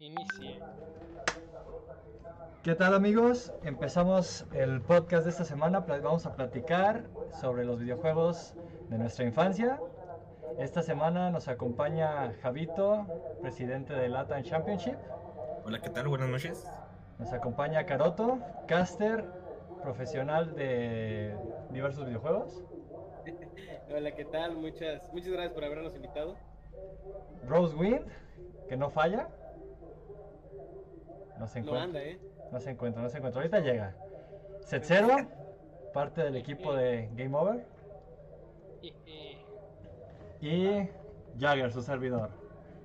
Inicie. ¿Qué tal amigos? Empezamos el podcast de esta semana. Vamos a platicar sobre los videojuegos de nuestra infancia. Esta semana nos acompaña Javito, presidente de Latin Championship. Hola, ¿qué tal? Buenas noches. Nos acompaña Caroto, caster, profesional de diversos videojuegos. Hola, ¿qué tal? Muchas, muchas gracias por habernos invitado. Rosewind, que no falla. No se No encuentra. anda, ¿eh? No se encuentra, no se encuentra. Ahorita llega. Set-Zero, parte del equipo de Game Over. Y Jagger, su servidor.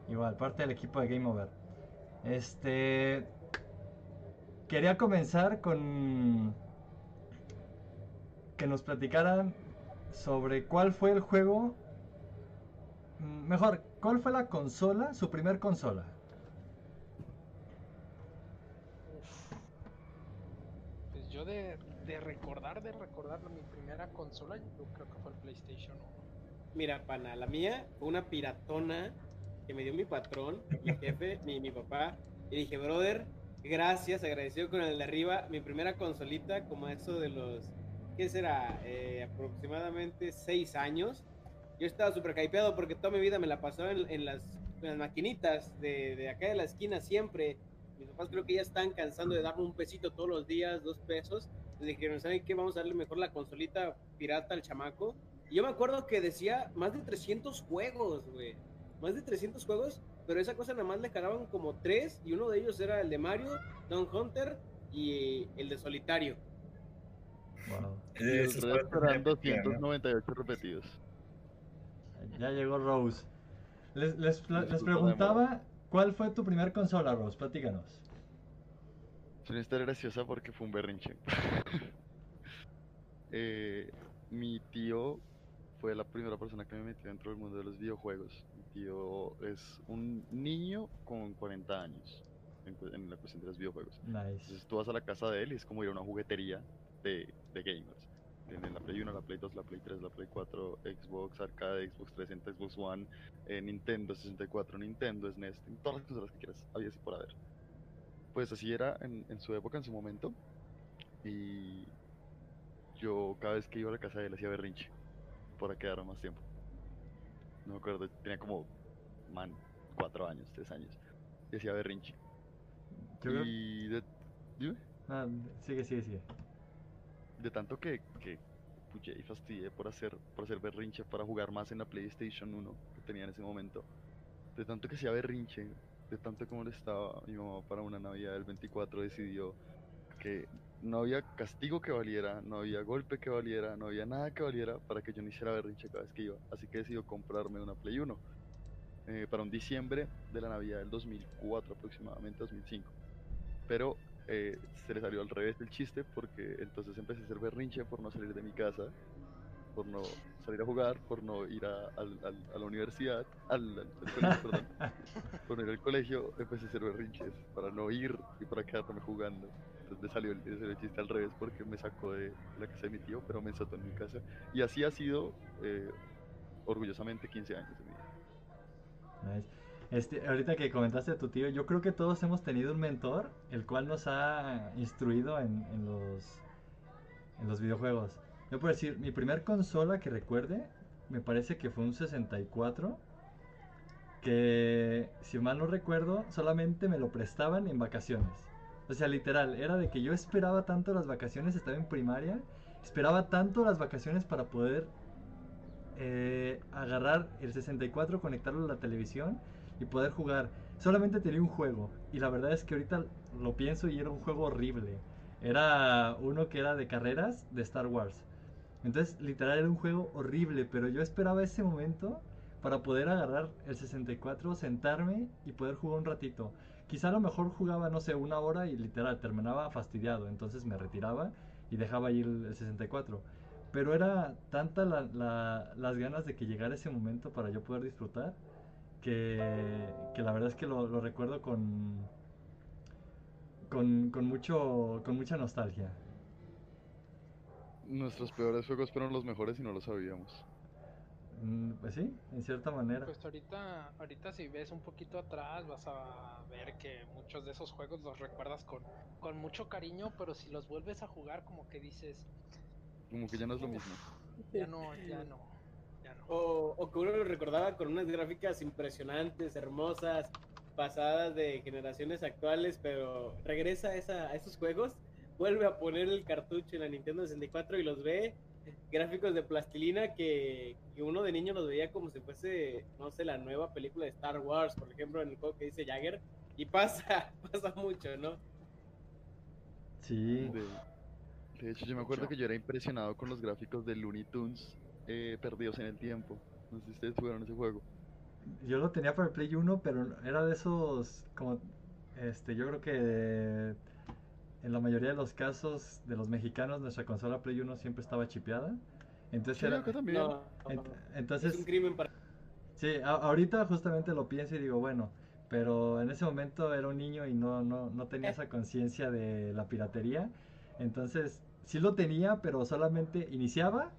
Igual, parte del equipo de Game Over. Este. Quería comenzar con. Que nos platicaran sobre cuál fue el juego. mm, Mejor, ¿cuál fue la consola, su primer consola? Pues yo de, de recordar, de recordar mi primera consola, yo creo que fue el PlayStation 1. Mira, pana, la mía fue una piratona que me dio mi patrón, mi jefe, mi, mi papá. Y dije, brother, gracias, agradecido con el de arriba. Mi primera consolita, como eso de los, ¿qué será? Eh, aproximadamente seis años. Yo estaba súper hypeado porque toda mi vida me la pasaba en, en las, en las maquinitas de, de acá de la esquina siempre. Papás creo que ya están cansando de darme un pesito todos los días, dos pesos. Entonces dijeron, ¿saben qué? Vamos a darle mejor la consolita pirata al chamaco. Y yo me acuerdo que decía más de 300 juegos, güey. Más de 300 juegos, pero esa cosa nada más le cargaban como tres y uno de ellos era el de Mario, Don Hunter y el de Solitario. Wow. Y el resto eran 298 repetidos. Ya llegó Rose. Les, les, preguntaba, ¿cuál fue tu primer consola, Rose? Platícanos. Es una historia graciosa porque fue un berrinche. Eh, mi tío fue la primera persona que me metió dentro del mundo de los videojuegos. Mi tío es un niño con 40 años en, en la cuestión de los videojuegos. Nice. Entonces tú vas a la casa de él y es como ir a una juguetería de, de gamers. Tienen la Play 1, la Play 2, la Play 3, la Play 4, Xbox Arcade, Xbox 360, Xbox One, eh, Nintendo 64, Nintendo SNES, en todas las consolas que quieras, había así por haber. Pues así era en, en su época, en su momento. Y yo cada vez que iba a la casa de él hacía berrinche para quedar más tiempo. No me acuerdo, tenía como, man, cuatro años, tres años. Y hacía berrinche. Yo creo- Y de, dime Ah, sigue, sigue, sigue. de tanto que, que puché y fastidié por hacer, por hacer berrinche para jugar más en la PlayStation 1 que tenía en ese momento. De tanto que hacía berrinche, tanto como le estaba mi mamá para una Navidad del 24 decidió que no había castigo que valiera, no había golpe que valiera, no había nada que valiera para que yo no hiciera berrinche cada vez que iba. Así que decidió comprarme una Play 1 eh, para un diciembre de la Navidad del 2004 aproximadamente, 2005. Pero eh, se le salió al revés el chiste porque entonces empecé a hacer berrinche por no salir de mi casa, por no salir a jugar, por no ir a, al- al- a la universidad, al, al- colegio, perdón, por no ir al colegio, empecé a hacer berrinches para no ir y para quedarme jugando. Entonces me salió, el, me salió el chiste al revés porque me sacó de la casa de mi tío, pero me ensató en mi casa. Y así ha sido eh, orgullosamente 15 años de mi vida. Nice. Este, ahorita que comentaste a tu tío, yo creo que todos hemos tenido un mentor, el cual nos ha instruido en, en los, en los videojuegos. Yo puedo decir, mi primer consola que recuerde, me parece que fue un 64, que si mal no recuerdo, solamente me lo prestaban en vacaciones. O sea, literal, era de que yo esperaba tanto las vacaciones, estaba en primaria, esperaba tanto las vacaciones para poder eh, agarrar el 64, conectarlo a la televisión y poder jugar. Solamente tenía un juego y la verdad es que ahorita lo pienso y era un juego horrible. Era uno que era de carreras de Star Wars. Entonces, literal era un juego horrible, pero yo esperaba ese momento para poder agarrar el 64, sentarme y poder jugar un ratito. Quizá a lo mejor jugaba, no sé, una hora y literal terminaba fastidiado, entonces me retiraba y dejaba ahí el, el 64. Pero era tanta la- la- las ganas de que llegara ese momento para yo poder disfrutar que, la verdad es que lo, recuerdo con, con, mucho, con mucha nostalgia. Nuestros peores juegos fueron los mejores y no lo sabíamos. Mm, Pues sí, en cierta manera. Pues ahorita, ahorita si ves un poquito atrás vas a ver que muchos de esos juegos los recuerdas con, con mucho cariño, pero si los vuelves a jugar como que dices, Como que ya no es lo mismo. ya no, ya no, ya no. O, o que uno lo recordaba con unas gráficas impresionantes, hermosas, pasadas de generaciones actuales, pero regresa a, esa, a esos juegos, vuelve a poner el cartucho en la Nintendo 64 y los ve gráficos de plastilina que, que uno de niño los veía como si fuese, no sé, la nueva película de Star Wars, por ejemplo, en el juego que dice Jagger, y pasa, pasa mucho, ¿no? Sí, De, de hecho, yo me acuerdo que yo era impresionado con los gráficos de Looney Tunes eh, perdidos en el tiempo. No sé si ustedes jugaron ese juego. yo lo tenía para el Play 1, pero era de esos, como, este, yo creo que en la mayoría de los casos de los mexicanos, nuestra consola Play 1 siempre estaba chipeada. Entonces Sí, era, acá también. No, ent- es entonces, un crimen para... sí, a- ahorita justamente lo pienso y digo, bueno, pero en ese momento era un niño y no, no, no tenía esa conciencia de la piratería. Entonces, sí lo tenía, pero solamente iniciaba,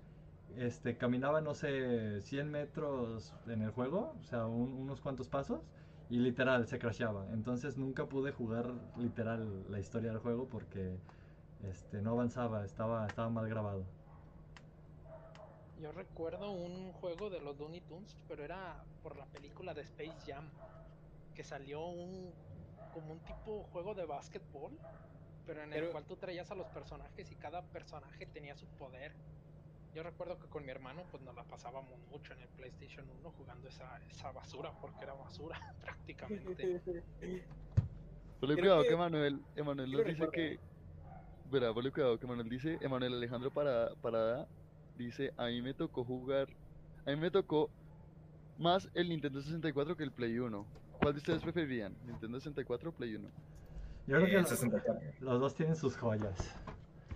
este, caminaba, no sé, 100 metros en el juego, o sea, un- unos cuantos pasos, y literal se crasheaba. Entonces nunca pude jugar literal la historia del juego porque este, no avanzaba, estaba, estaba mal grabado. Yo recuerdo un juego de los Looney Tunes, pero era por la película de Space Jam, que salió un como un tipo juego de básquetbol, pero en el Pero- cual tú traías a los personajes y cada personaje tenía su poder. Yo recuerdo que con mi hermano pues nos la pasábamos mucho en el PlayStation 1 jugando esa, esa basura, porque era basura prácticamente. Ponle cuidado que, que- Emanuel, Emanuel nos lo dice que. Verá, ponle cuidado que Emanuel dice, Emanuel Alejandro Parada, Parada dice, a mí me tocó jugar, a mí me tocó más el Nintendo 64 que el Play 1. ¿Cuál de ustedes preferirían? ¿Nintendo 64 o Play 1? Yo creo que Eh, lo- 64. los dos tienen sus joyas.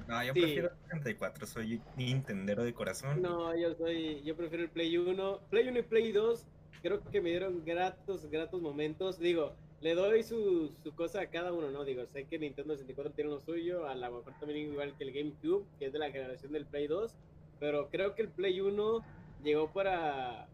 No, yo Sí. prefiero 64, soy Nintendero de corazón. No, yo soy, yo prefiero el Play 1. Play 1 y Play 2 creo que me dieron gratos, gratos momentos. Digo, le doy su, su cosa a cada uno, ¿no? Digo, sé que Nintendo 64 tiene lo suyo, a lo mejor también igual que el GameCube, que es de la generación del Play 2, pero creo que el Play 1 llegó para...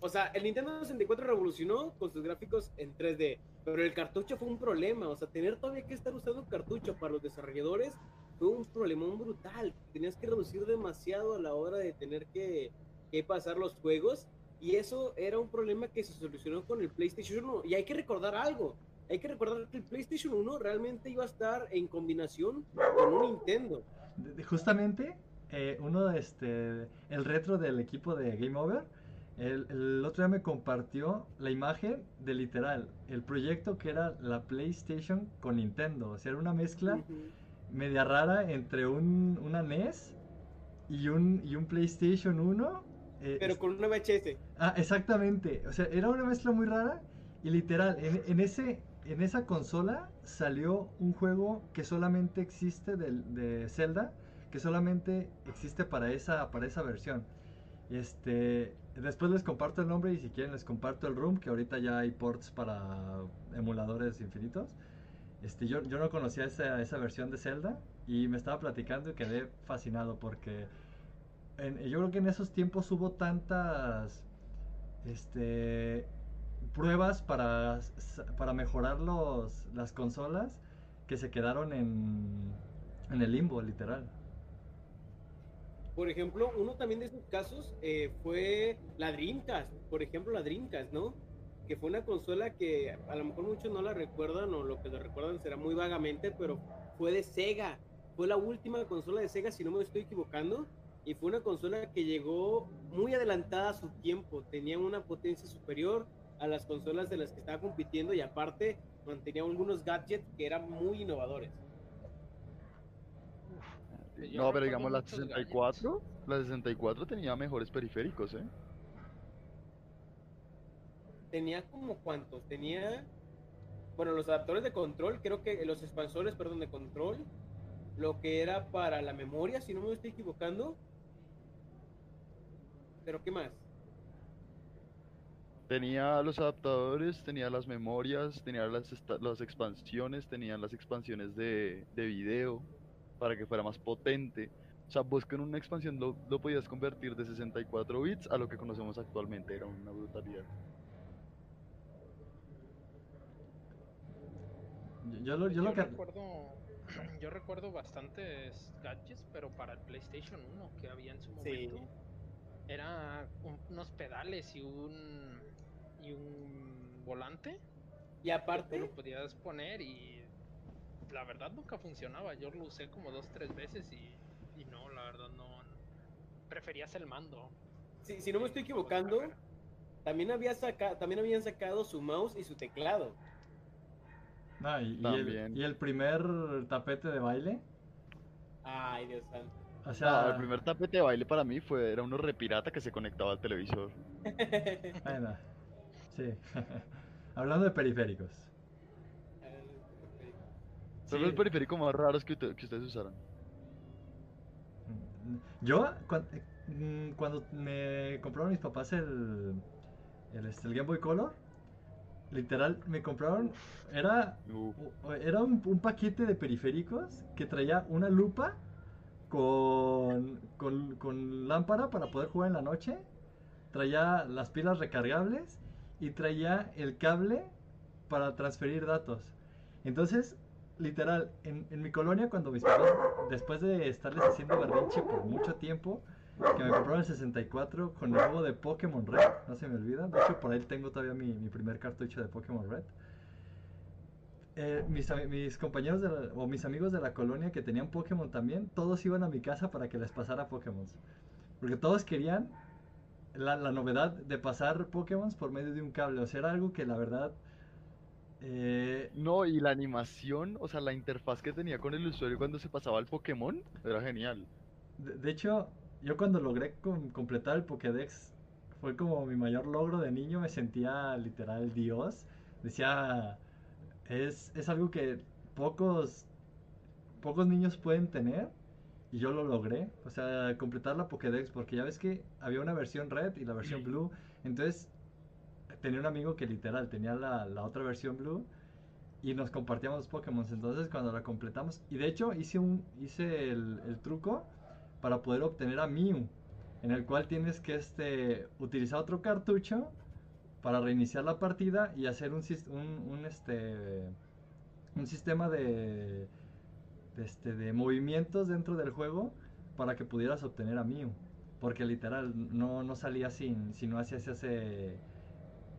O sea, el Nintendo 64 revolucionó con sus gráficos en 3D, pero el cartucho fue un problema, o sea, tener todavía que estar usando cartucho para los desarrolladores fue un problemón brutal. Tenías que reducir demasiado a la hora de tener que, que pasar los juegos. Y eso era un problema que se solucionó con el PlayStation 1. Y hay que recordar algo. Hay que recordar que el PlayStation 1 realmente iba a estar en combinación con un Nintendo. Justamente, eh, uno de este, el retro del equipo de Game Over, el, el otro día me compartió la imagen de literal, el proyecto que era la PlayStation con Nintendo. O sea, era una mezcla Ujú. Media rara entre un, una NES y un, y un PlayStation 1. eh, Pero con una VHS. Ah, exactamente. O sea, era una mezcla muy rara. Y literal, en, en ese, en esa consola salió un juego que solamente existe del- de, Zelda, que solamente existe para esa, para esa versión. Este, después les comparto el nombre y si quieren les comparto el room, que ahorita ya hay ports para emuladores infinitos. Este, yo, no conocía esa, versión de Zelda y me estaba platicando y quedé fascinado porque yo creo que en esos tiempos hubo tantas este, pruebas para, para mejorar los, las consolas que se quedaron en, en el limbo, literal. Por ejemplo, uno también de esos casos eh, fue la Dreamcast. Por ejemplo, la Dreamcast, ¿no? Que fue una consola que a lo mejor muchos no la recuerdan o lo que la recuerdan será muy vagamente, pero fue de Sega. Fue la última consola de Sega, si no me estoy equivocando. Y fue una consola que llegó muy adelantada a su tiempo. Tenía una potencia superior a las consolas de las que estaba compitiendo y aparte mantenía algunos gadgets que eran muy innovadores. No, pero digamos la muchos 64, la 64 tenía mejores periféricos, ¿eh? Tenía como cuántos, tenía, bueno, los adaptadores de control, creo que los expansores, perdón, de control, lo que era para la memoria, si no me estoy equivocando. Pero ¿qué más? Tenía los adaptadores, tenía las memorias, tenía las, las expansiones, tenía las expansiones de, de video para que fuera más potente. O sea, vos con una expansión lo, lo podías convertir de 64 bits a lo que conocemos actualmente. Era una brutalidad. Yo, yo lo, yo lo que... recuerdo, yo recuerdo bastantes gadgets, pero para el PlayStation 1 que había en su Sí. momento. Era un- unos pedales y un y un volante. Y que tú aparte, lo podías poner y la verdad nunca funcionaba. Yo lo usé como dos, tres veces y, y no, la verdad no. Preferías el mando. si, si no me estoy equivocando, también, había saca, también habían sacado su mouse y su teclado. No, y, y el, También. y el primer tapete de baile. Ay, Dios santo. O No, sea, el primer tapete de baile para mí fue era uno repirata que se conectaba al televisor. bueno, sí. Hablando de periféricos. Son Sí. los periféricos más raros que, ustedes usaron. Yo, cuan- mm, cuando me compraron mis papás el, el, este, el Game Boy Color, literal, me compraron, era, era un, un paquete de periféricos que traía una lupa con, con, con lámpara para poder jugar en la noche, traía las pilas recargables y traía el cable para transferir datos. Entonces, literal, en, en mi colonia, cuando mis papás, después de estarles haciendo berrinche por mucho tiempo, que me compraron el 64 con el juego de Pokémon Red, no se me olvida. De hecho, por ahí tengo todavía mi, mi primer cartucho de Pokémon Red. Eh, mis, mis compañeros de la- o mis amigos de la colonia que tenían Pokémon también, todos iban a mi casa para que les pasara Pokémon. Porque todos querían la, la novedad de pasar Pokémon por medio de un cable. O sea, era algo que la verdad... eh, No, y la animación, o sea, la interfaz que tenía con el usuario cuando se pasaba al Pokémon, era genial. De, de hecho, yo cuando logré com- completar el Pokédex, fue como mi mayor logro de niño, me sentía literal Dios. Decía, es, es algo que pocos, pocos niños pueden tener y yo lo logré. O sea, completar la Pokédex, porque ya ves que había una versión red y la versión blue. Entonces, tenía un amigo que literal tenía la, la otra versión blue y nos compartíamos los Pokémon. Entonces, cuando la completamos, y de hecho hice, un, hice el, el truco para poder obtener a Mew, en el cual tienes que este, utilizar otro cartucho para reiniciar la partida y hacer un, un, un, este, un sistema de, de, este, de movimientos dentro del juego para que pudieras obtener a Mew. Porque literal no, no salía sin, si no hacías ese,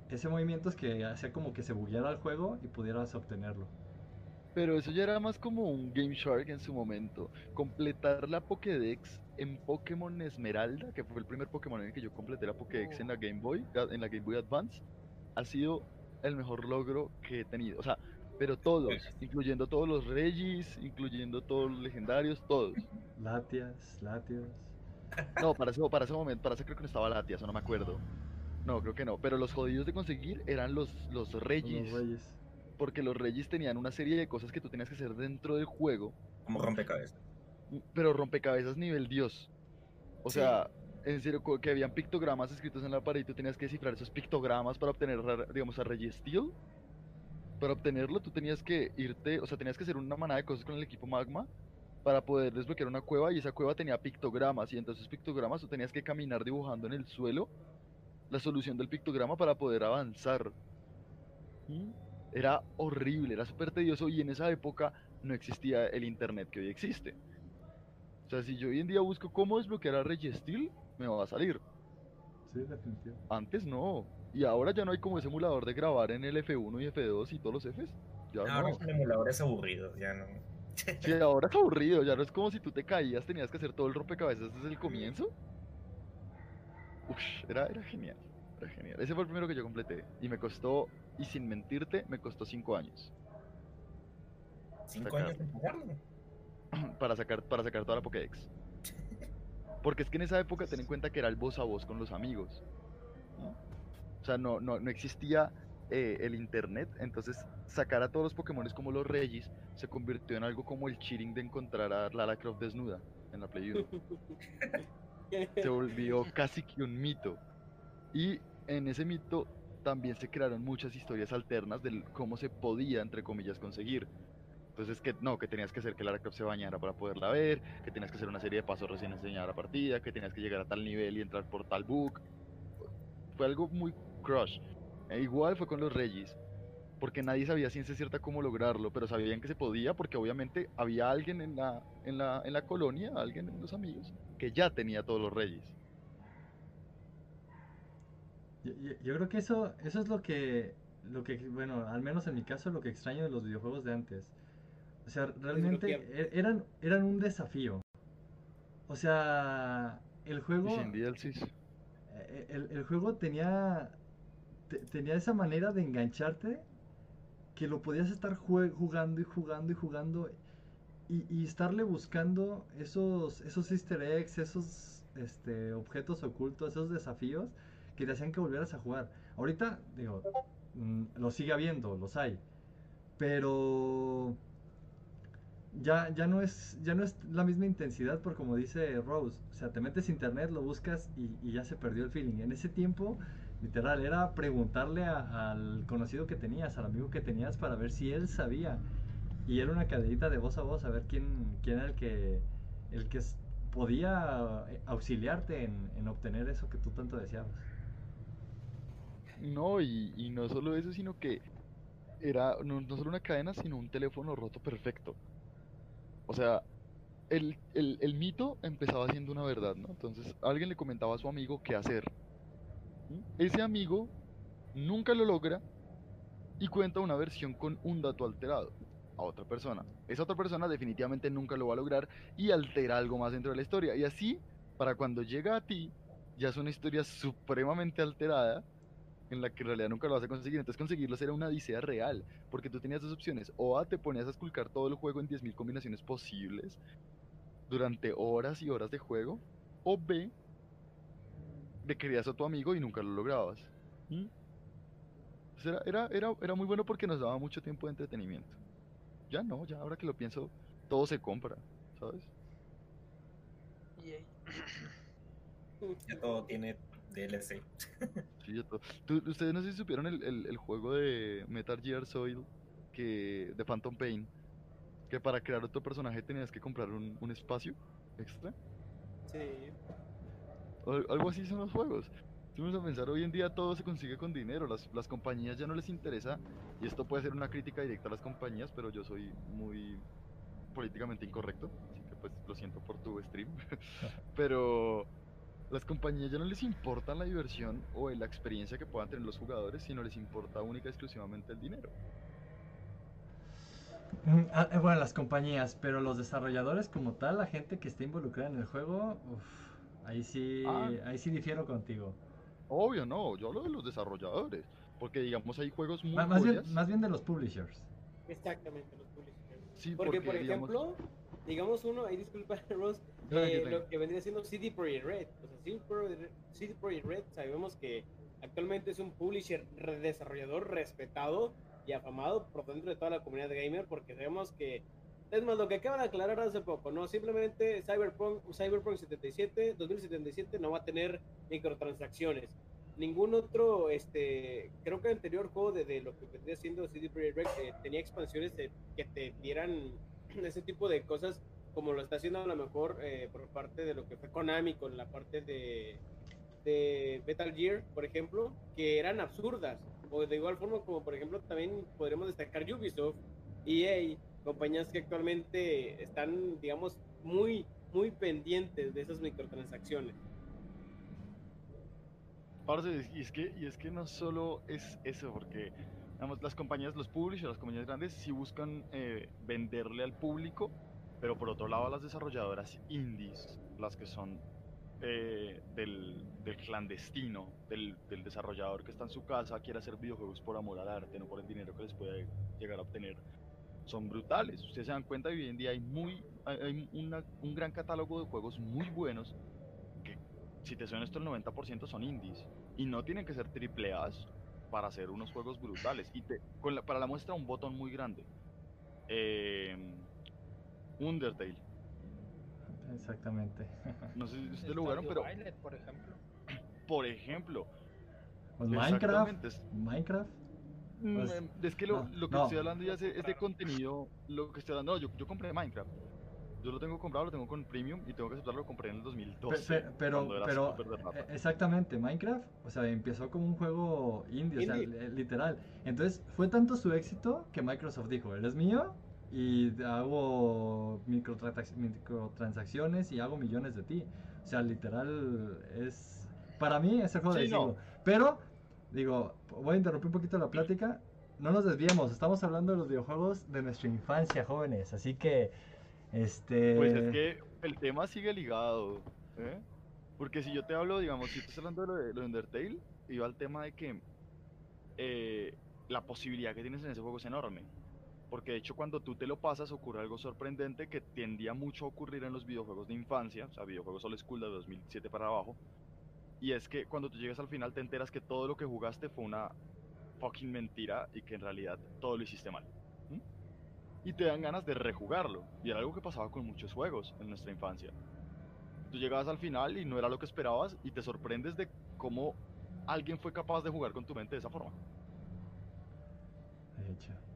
ese movimiento es que hacía como que se bugueara el juego y pudieras obtenerlo. Pero eso ya era más como un Game Shark en su momento. Completar la Pokédex en Pokémon Esmeralda, que fue el primer Pokémon en el que yo completé la Pokédex en la Game Boy, en la Game Boy Advance, ha sido el mejor logro que he tenido. O sea, pero todos, incluyendo todos los Regis, incluyendo todos los legendarios, todos. Latias, Latios. No, para ese, para ese momento, para ese creo que no estaba Latias, o no me acuerdo. No, creo que no. Pero los jodidos de conseguir eran los, los Regis. Los Reyes. Porque los Regis tenían una serie de cosas que tú tenías que hacer dentro del juego. Como rompecabezas. Pero rompecabezas nivel Dios. O Sí. sea, en serio, que habían pictogramas escritos en la pared y tú tenías que descifrar esos pictogramas para obtener, digamos, a Registeel. Para obtenerlo, tú tenías que irte, o sea, tenías que hacer una manada de cosas con el equipo Magma para poder desbloquear una cueva y esa cueva tenía pictogramas y entonces esos pictogramas tú tenías que caminar dibujando en el suelo la solución del pictograma para poder avanzar. Y Era horrible, era súper tedioso y en esa época no existía el internet que hoy existe. O sea, si yo hoy en día busco cómo desbloquear a Registeel, me va a salir. Sí, definitivo. Antes no. Y ahora ya no hay como ese emulador de grabar en el F1 y F2 y todos los Fs. Ya Ahora no. son emuladores aburridos, ya no. Sí, ahora es aburrido, ya no es como si tú te caías, tenías que hacer todo el rompecabezas desde el comienzo. Uf, era, era genial, era genial. Ese fue el primero que yo completé. Y me costó, y sin mentirte, me costó 5 años. Cinco Sacar. años de para sacar, para sacar toda la Pokédex. Porque es que en esa época ten en cuenta que era el voz a voz con los amigos. ¿no? O sea, no, no, no existía eh, el internet, entonces sacar a todos los Pokémon como los Regis se convirtió en algo como el cheating de encontrar a Lara Croft desnuda en la Play 1. Se volvió casi que un mito. Y en ese mito también se crearon muchas historias alternas de cómo se podía, entre comillas, conseguir. Entonces, que no, que tenías que hacer que Lara Croft se bañara para poderla ver, que tenías que hacer una serie de pasos recién enseñada la partida, que tenías que llegar a tal nivel y entrar por tal book. Fue algo muy crush. E igual fue con los Reyes, porque nadie sabía ciencia cierta cómo lograrlo, pero sabían que se podía porque obviamente había alguien en la, en la, en la colonia, alguien en los amigos, que ya tenía todos los Reyes. Yo, yo- yo creo que eso, eso es lo que, lo que, bueno, al menos en mi caso, lo que extraño de los videojuegos de antes. O sea, realmente e- eran, eran un desafío. O sea, el Y juego, eh, el, el juego tenía, te- tenía esa manera de engancharte que lo podías estar jugando y jugando y jugando y, y estarle buscando esos, esos easter eggs, esos este, objetos ocultos, esos desafíos que te hacían que volvieras a jugar. Ahorita, digo, mm, lo sigue habiendo, los hay, pero ya, ya, no es, ya no es la misma intensidad por como dice Rose, o sea, te metes internet, lo buscas y, y ya se perdió el feeling. En ese tiempo, literal, era preguntarle a- al conocido que tenías, al amigo que tenías para ver si él sabía. Y era una cadenita de voz a voz a ver quién, quién era el que, el que podía eh, auxiliarte en, en obtener eso que tú tanto deseabas. No, y, no solo eso, sino que era no, no solo una cadena, sino un teléfono roto perfecto. O sea, el, el, mito empezaba siendo una verdad, ¿no? Entonces, alguien le comentaba a su amigo qué hacer. Ese amigo nunca lo logra y cuenta una versión con un dato alterado a otra persona. Esa otra persona definitivamente nunca lo va a lograr y altera algo más dentro de la historia. Y así, para cuando llega a ti, ya es una historia supremamente alterada en la que en realidad nunca lo vas a conseguir. Entonces conseguirlos era una odisea real, porque tú tenías dos opciones. O A, te ponías a esculcar todo el juego en 10.000 combinaciones posibles durante horas y horas de juego. O B, le querías a tu amigo y nunca lo lograbas. ¿Mm? Era, era, era, era muy bueno porque nos daba mucho tiempo de entretenimiento. Ya no, ya ahora que lo pienso, todo se compra, ¿sabes? EA. Ya todo tiene DLC. Sí, ya todo. Tú- Ustedes no sé si supieron el, el- el juego de Metal Gear Solid que, de Phantom Pain, que para crear otro personaje tenías que comprar un, un espacio extra. Sí. Al- Algo así son los juegos. Si vamos a pensar, hoy en día todo se consigue con dinero. Las, las compañías ya no les interesa, y esto puede ser una crítica directa a las compañías, pero yo soy muy políticamente incorrecto, así que pues lo siento por tu stream. pero las compañías ya no les importa la diversión o la experiencia que puedan tener los jugadores, sino les importa única y exclusivamente el dinero. Mm, ah, eh, bueno, las compañías, pero los desarrolladores como tal, la gente que está involucrada en el juego, uf, ahí sí, Ah. ahí sí difiero contigo. Obvio, no, yo hablo de los desarrolladores, porque digamos hay juegos muy más, bien, joyas. más bien de los publishers. Exactamente, los publishers. Sí, Porque, por digamos- ejemplo, digamos uno, ahí disculpa, Ross, eh, lo que vendría siendo CD Projekt Red. O sea, CD Projekt CD Projekt Red sabemos que actualmente es un publisher desarrollador respetado y afamado por dentro de toda la comunidad gamer porque sabemos que es más lo que acaban de aclarar hace poco, no simplemente Cyberpunk Cyberpunk 77 2077 no va a tener microtransacciones. Ningún otro, este, creo que el anterior juego de, de lo que vendría siendo CD Projekt Red eh, tenía expansiones de- que te dieran ese tipo de cosas como lo está haciendo a lo mejor eh, por parte de lo que fue Konami con la parte de, de Metal Gear, por ejemplo, que eran absurdas. O de igual forma como por ejemplo también podremos destacar Ubisoft, EA, compañías que actualmente están, digamos, muy, muy pendientes de esas microtransacciones. Y es que, y es que no solo es eso, porque digamos, las compañías, los publishers, las compañías grandes sí buscan eh, venderle al público, pero por otro lado las desarrolladoras indies, las que son eh, del, del clandestino, del, del desarrollador que está en su casa, quiere hacer videojuegos por amor al arte, no por el dinero que les puede llegar a obtener, son brutales. Ustedes se dan cuenta, hoy en día hay, muy, hay una- un gran catálogo de juegos muy buenos que, si te suena esto, el 90% son indies. Y no tienen que ser triple A's para hacer unos juegos brutales. Y te, con la- para la muestra, un botón muy grande. Eh, Undertale. Exactamente. No sé si ustedes lo jugaron, pero por ejemplo. por ejemplo, Pues Minecraft, Minecraft, Mm, Pues, es que lo, no, lo que no. estoy hablando ya es, es de contenido, lo que estoy hablando, no, yo, yo compré Minecraft. Yo lo tengo comprado, lo tengo con Premium y tengo que aceptarlo, lo compré en el Pe- 2012. pe- pero, pero, rata. eh, exactamente, Minecraft, o sea, empezó como un juego indie, o sea, literal. Entonces, fue tanto su éxito que Microsoft dijo, él es mío y hago microtransacciones y hago millones de ti. O sea, literal, es... Para mí es el juego Sí, del no. siglo. Pero, digo, voy a interrumpir un poquito la plática. No nos desviemos, estamos hablando de los videojuegos de nuestra infancia, jóvenes. Así que, este... Pues es que el tema sigue ligado, ¿eh? Porque si yo te hablo, digamos, si estás hablando de lo de, lo de Undertale, iba al tema de que eh, la posibilidad que tienes en ese juego es enorme. Porque de hecho cuando tú te lo pasas ocurre algo sorprendente que tendía mucho a ocurrir en los videojuegos de infancia, o sea, videojuegos old school de 2007 para abajo. Y es que cuando tú llegas al final te enteras que todo lo que jugaste fue una fucking mentira y que en realidad todo lo hiciste mal. Y te dan ganas de rejugarlo. Y era algo que pasaba con muchos juegos en nuestra infancia. Tú llegabas al final y no era lo que esperabas y te sorprendes de cómo alguien fue capaz de jugar con tu mente de esa forma. Hecho.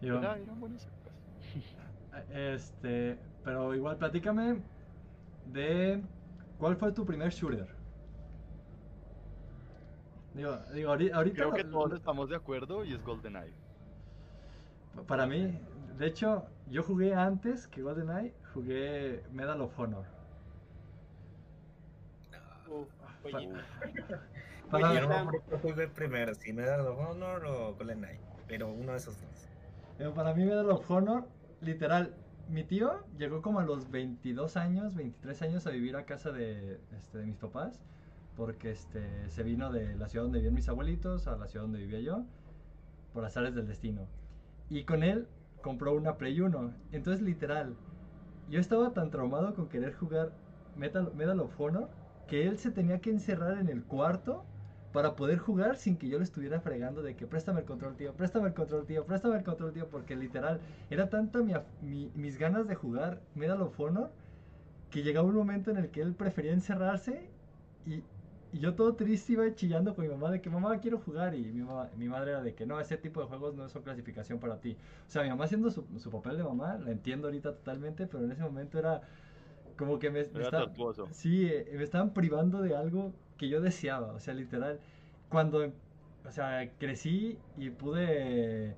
Era, eran buenas épocas. Este, pero igual platícame de cuál fue tu primer shooter. Digo, digo ahori- ahorita Creo que todos lo- estamos de acuerdo y es GoldenEye. para mí, de hecho, yo jugué antes que GoldenEye, jugué Medal of Honor. Joyita. Para- Yo acuerdo cuál jugué primero, si Medal of Honor o GoldenEye, pero uno de esos dos. Para mí Medal of Honor, literal, mi tío llegó como a los 22 años, 23 años a vivir a casa de, este, de mis papás, porque este, se vino de la ciudad donde vivían mis abuelitos a la ciudad donde vivía yo, por azares del destino. Y con él compró una Play 1. Entonces, literal, yo estaba tan traumado con querer jugar Metal, Medal of Honor que él se tenía que encerrar en el cuarto para poder jugar sin que yo le estuviera fregando de que préstame el control, tío, préstame el control, tío, préstame el control, tío, porque literal era tanta mi, af- mi- mis ganas de jugar Medal of Honor que llegaba un momento en el que él prefería encerrarse y, y yo todo triste iba chillando con mi mamá de que mamá quiero jugar y mi, mamá- mi madre era de que no, ese tipo de juegos no son clasificación para ti. O sea, mi mamá haciendo su, su papel de mamá, la entiendo ahorita totalmente, pero en ese momento era como que me, me. Sí, eh, me estaban privando de algo que yo deseaba, o sea, literal. Cuando, o sea, crecí y pude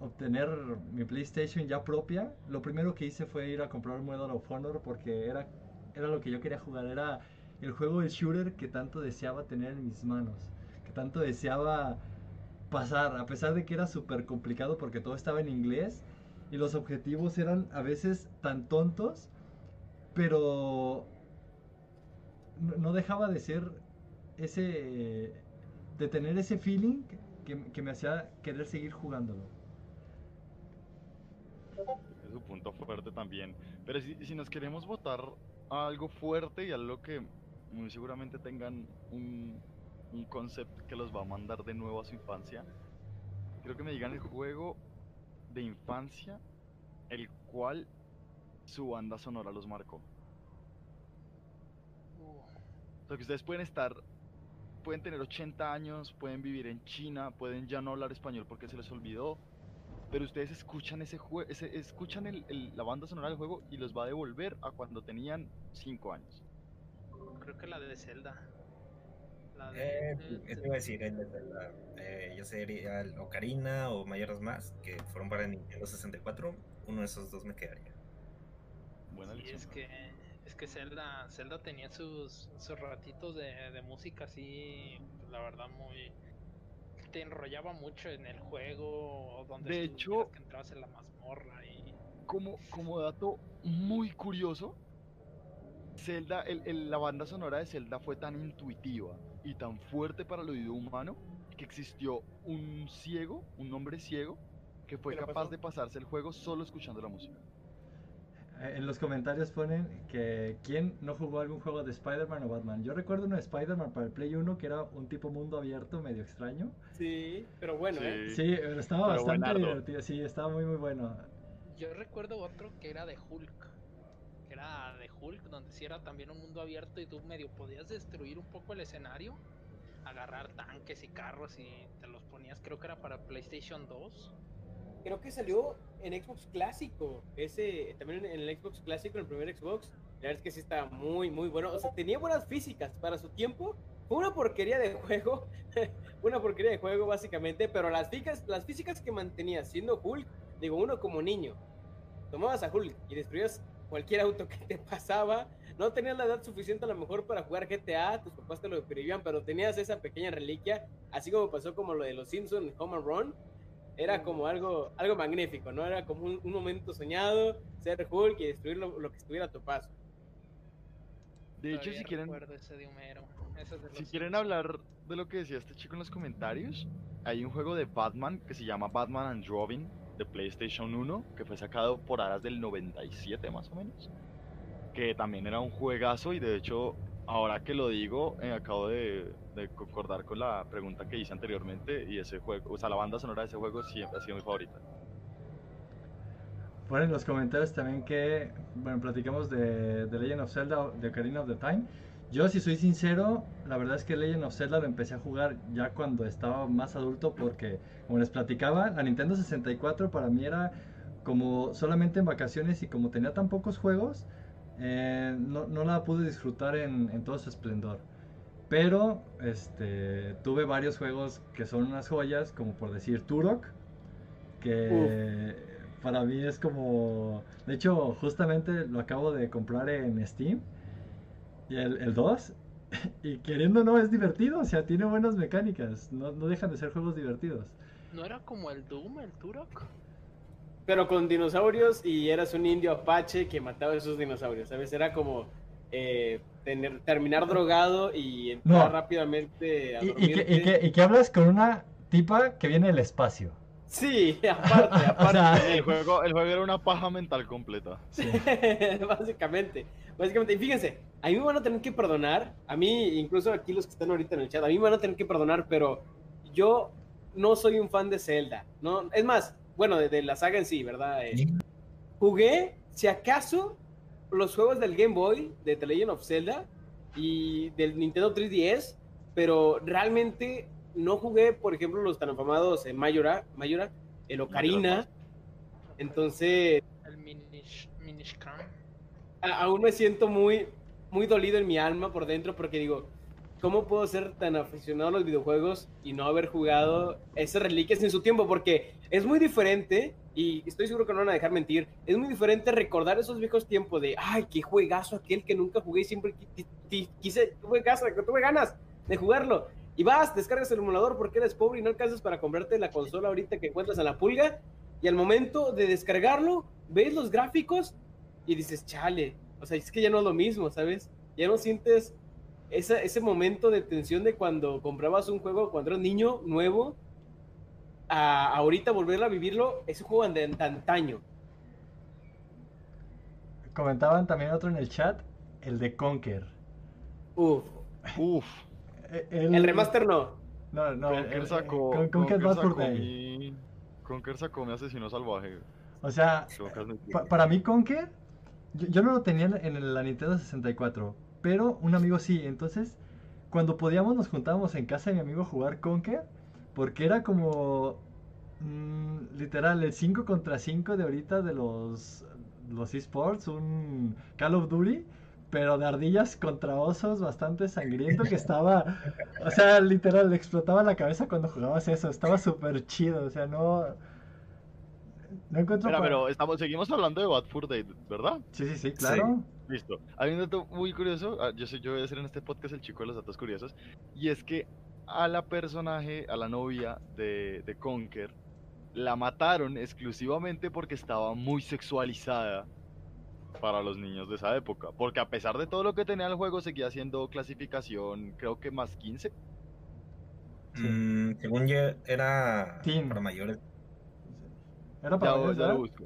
obtener mi PlayStation ya propia, lo primero que hice fue ir a comprar Medal of Honor porque era, era lo que yo quería jugar, era el juego de shooter que tanto deseaba tener en mis manos, que tanto deseaba pasar, a pesar de que era súper complicado porque todo estaba en inglés y los objetivos eran a veces tan tontos, pero no, no dejaba de ser ese, de tener ese feeling que, que me hacía querer seguir jugándolo. Es su punto fuerte también. Pero si, si nos queremos votar a algo fuerte y algo que muy seguramente tengan un, un concepto que los va a mandar de nuevo a su infancia, creo que me digan el juego de infancia el cual su banda sonora los marcó. O sea, que ustedes pueden estar, pueden tener 80 años, pueden vivir en China, pueden ya no hablar español porque se les olvidó, pero ustedes escuchan ese juego, escuchan el- el- la banda sonora del juego y los va a devolver a cuando tenían 5 años. Creo que la de Zelda. La de... Eh, eso iba a decir, el de la, eh, ya sería el Ocarina o Mayoras Más, que fueron para Nintendo 64, uno de esos dos me quedaría. Buena Sí, es que es que Zelda, Zelda tenía sus, sus ratitos de, de música así, la verdad muy te enrollaba mucho en el juego, o donde De hecho- que entrabas en la mazmorra y Como, como dato muy curioso, Zelda, el- el- la banda sonora de Zelda fue tan intuitiva y tan fuerte para el oído humano que existió un ciego, un hombre ciego, que fue ¿Qué le capaz pasó? de pasarse el juego solo escuchando la música. Eh, En los comentarios ponen que quién no jugó algún juego de Spider-Man o Batman. Yo recuerdo uno de Spider-Man para el Play 1 que era un tipo mundo abierto medio extraño. Sí, pero bueno, ¿eh? Sí, pero estaba Pero bastante buenardo. divertido. Sí, estaba muy muy bueno. yo recuerdo otro que era de Hulk. Que era de Hulk, donde sí era también un mundo abierto y tú medio podías destruir un poco el escenario. agarrar tanques y carros y te los ponías, creo que era para PlayStation 2. Creo que salió en Xbox clásico, ese también en el Xbox clásico, en el primer Xbox. La verdad es que sí estaba muy, muy bueno. O sea, tenía buenas físicas para su tiempo. Fue una porquería de juego, una porquería de juego básicamente, pero las físicas, las físicas que mantenía siendo Hulk, digo, uno como niño, tomabas a Hulk y destruías cualquier auto que te pasaba, no tenías la edad suficiente a lo mejor para jugar GTA, tus papás te lo prohibían, pero tenías esa pequeña reliquia, así como pasó como lo de los Simpsons Home and Run, era como algo, algo magnífico, ¿no? Era como un, un momento soñado, ser Hulk y destruir lo, lo que estuviera a tu paso. De hecho, Todavía si quieren, recuerdo ese de Homero, ese de si los quieren hablar de lo que decía este chico en los comentarios, hay un juego de Batman que se llama Batman and Robin de PlayStation 1, que fue sacado por aras del 97 más o menos, que también era un juegazo y de hecho, ahora que lo digo, eh, acabo de, de concordar con la pregunta que hice anteriormente y ese juego, o sea, la banda sonora de ese juego siempre ha sido mi favorita. Ponen en los comentarios también que, bueno, platicamos de, de Legend of Zelda, de Ocarina of the Time. Yo, si soy sincero, la verdad es que Legend of Zelda lo empecé a jugar ya cuando estaba más adulto porque, como les platicaba, la Nintendo 64 para mí era como solamente en vacaciones y como tenía tan pocos juegos, eh, no, no la pude disfrutar en, en todo su esplendor. Pero este, tuve varios juegos que son unas joyas, como por decir Turok, que para mí es como... De hecho, justamente lo acabo de comprar en Steam, y el, el 2, y queriendo no es divertido, o sea, tiene buenas mecánicas, no, no dejan de ser juegos divertidos. ¿No era como el Doom, el Turok? Pero con dinosaurios y eras un indio apache que mataba a esos dinosaurios, ¿sabes? Era como eh, tener, terminar drogado y entrar No. rápidamente a Y, y que, y que- y que hablas con una tipa que viene del espacio. Sí, aparte, aparte. sea, El juego, el juego era una paja mental completa. Sí. básicamente, básicamente. Y fíjense, a mí me van a tener que perdonar, a mí, incluso aquí los que están ahorita en el chat, a mí me van a tener que perdonar, pero yo no soy un fan de Zelda. ¿no? Es más, bueno, de, de la saga en sí, ¿verdad? Eh, jugué, si acaso, los juegos del Game Boy, de The Legend of Zelda y del Nintendo 3DS, pero realmente no jugué, por ejemplo, los tan afamados eh, Mayora, Mayora, el Ocarina. Entonces, El Minish, Minish a- aún me siento muy, muy dolido en mi alma por dentro porque digo, ¿cómo puedo ser tan aficionado a los videojuegos y no haber jugado esas reliquias en su tiempo? Porque es muy diferente, y estoy seguro que no van a dejar mentir, es muy diferente recordar esos viejos tiempos de, ay, qué juegazo aquel que nunca jugué y siempre qui- qui- qui- quise, tuve, gas- tuve ganas de jugarlo. Y vas, descargas el emulador porque eres pobre y no alcanzas para comprarte la consola ahorita que encuentras en la pulga. Y al momento de descargarlo, ves los gráficos y dices, chale, o sea, es que ya no es lo mismo, ¿sabes? Ya no sientes esa- ese momento de tensión de cuando comprabas un juego cuando eras niño nuevo, a ahorita volver a vivirlo, ese juego de, de antaño. Comentaban también otro en el chat, el de Conker. Uf, Uf, Eh, el remaster no. No, no, Conker sacó, Con- Conker sacó mi, Conker sacó mi asesino salvaje. O sea. Pa- para mí Conker, yo, yo no lo tenía en en la Nintendo 64, pero un amigo sí. Entonces, cuando podíamos nos juntábamos en casa de mi amigo a jugar Conker, porque era como mm, literal el 5 contra 5 de ahorita de los, los esports, un Call of Duty. Pero de ardillas contra osos, bastante sangriento que estaba. O sea, literal, le explotaba la cabeza cuando jugabas eso. Estaba súper chido. O sea, no. No encuentro. Espera, pa- pero estamos, seguimos hablando de Bad Fur Day, ¿verdad? Sí, sí, sí, claro. Listo. Hay un dato muy curioso. ah, Yo, soy, yo voy a ser en este podcast el chico de los datos curiosos. Y es que a la personaje, a la novia de, de Conker, la mataron exclusivamente porque estaba muy sexualizada para los niños de esa época. Porque a pesar de todo lo que tenía el juego, seguía siendo clasificación, creo que más 15. Mm, según yo, era Teen. para mayores. Era Ya, para ya mayores, lo ¿verdad? busco.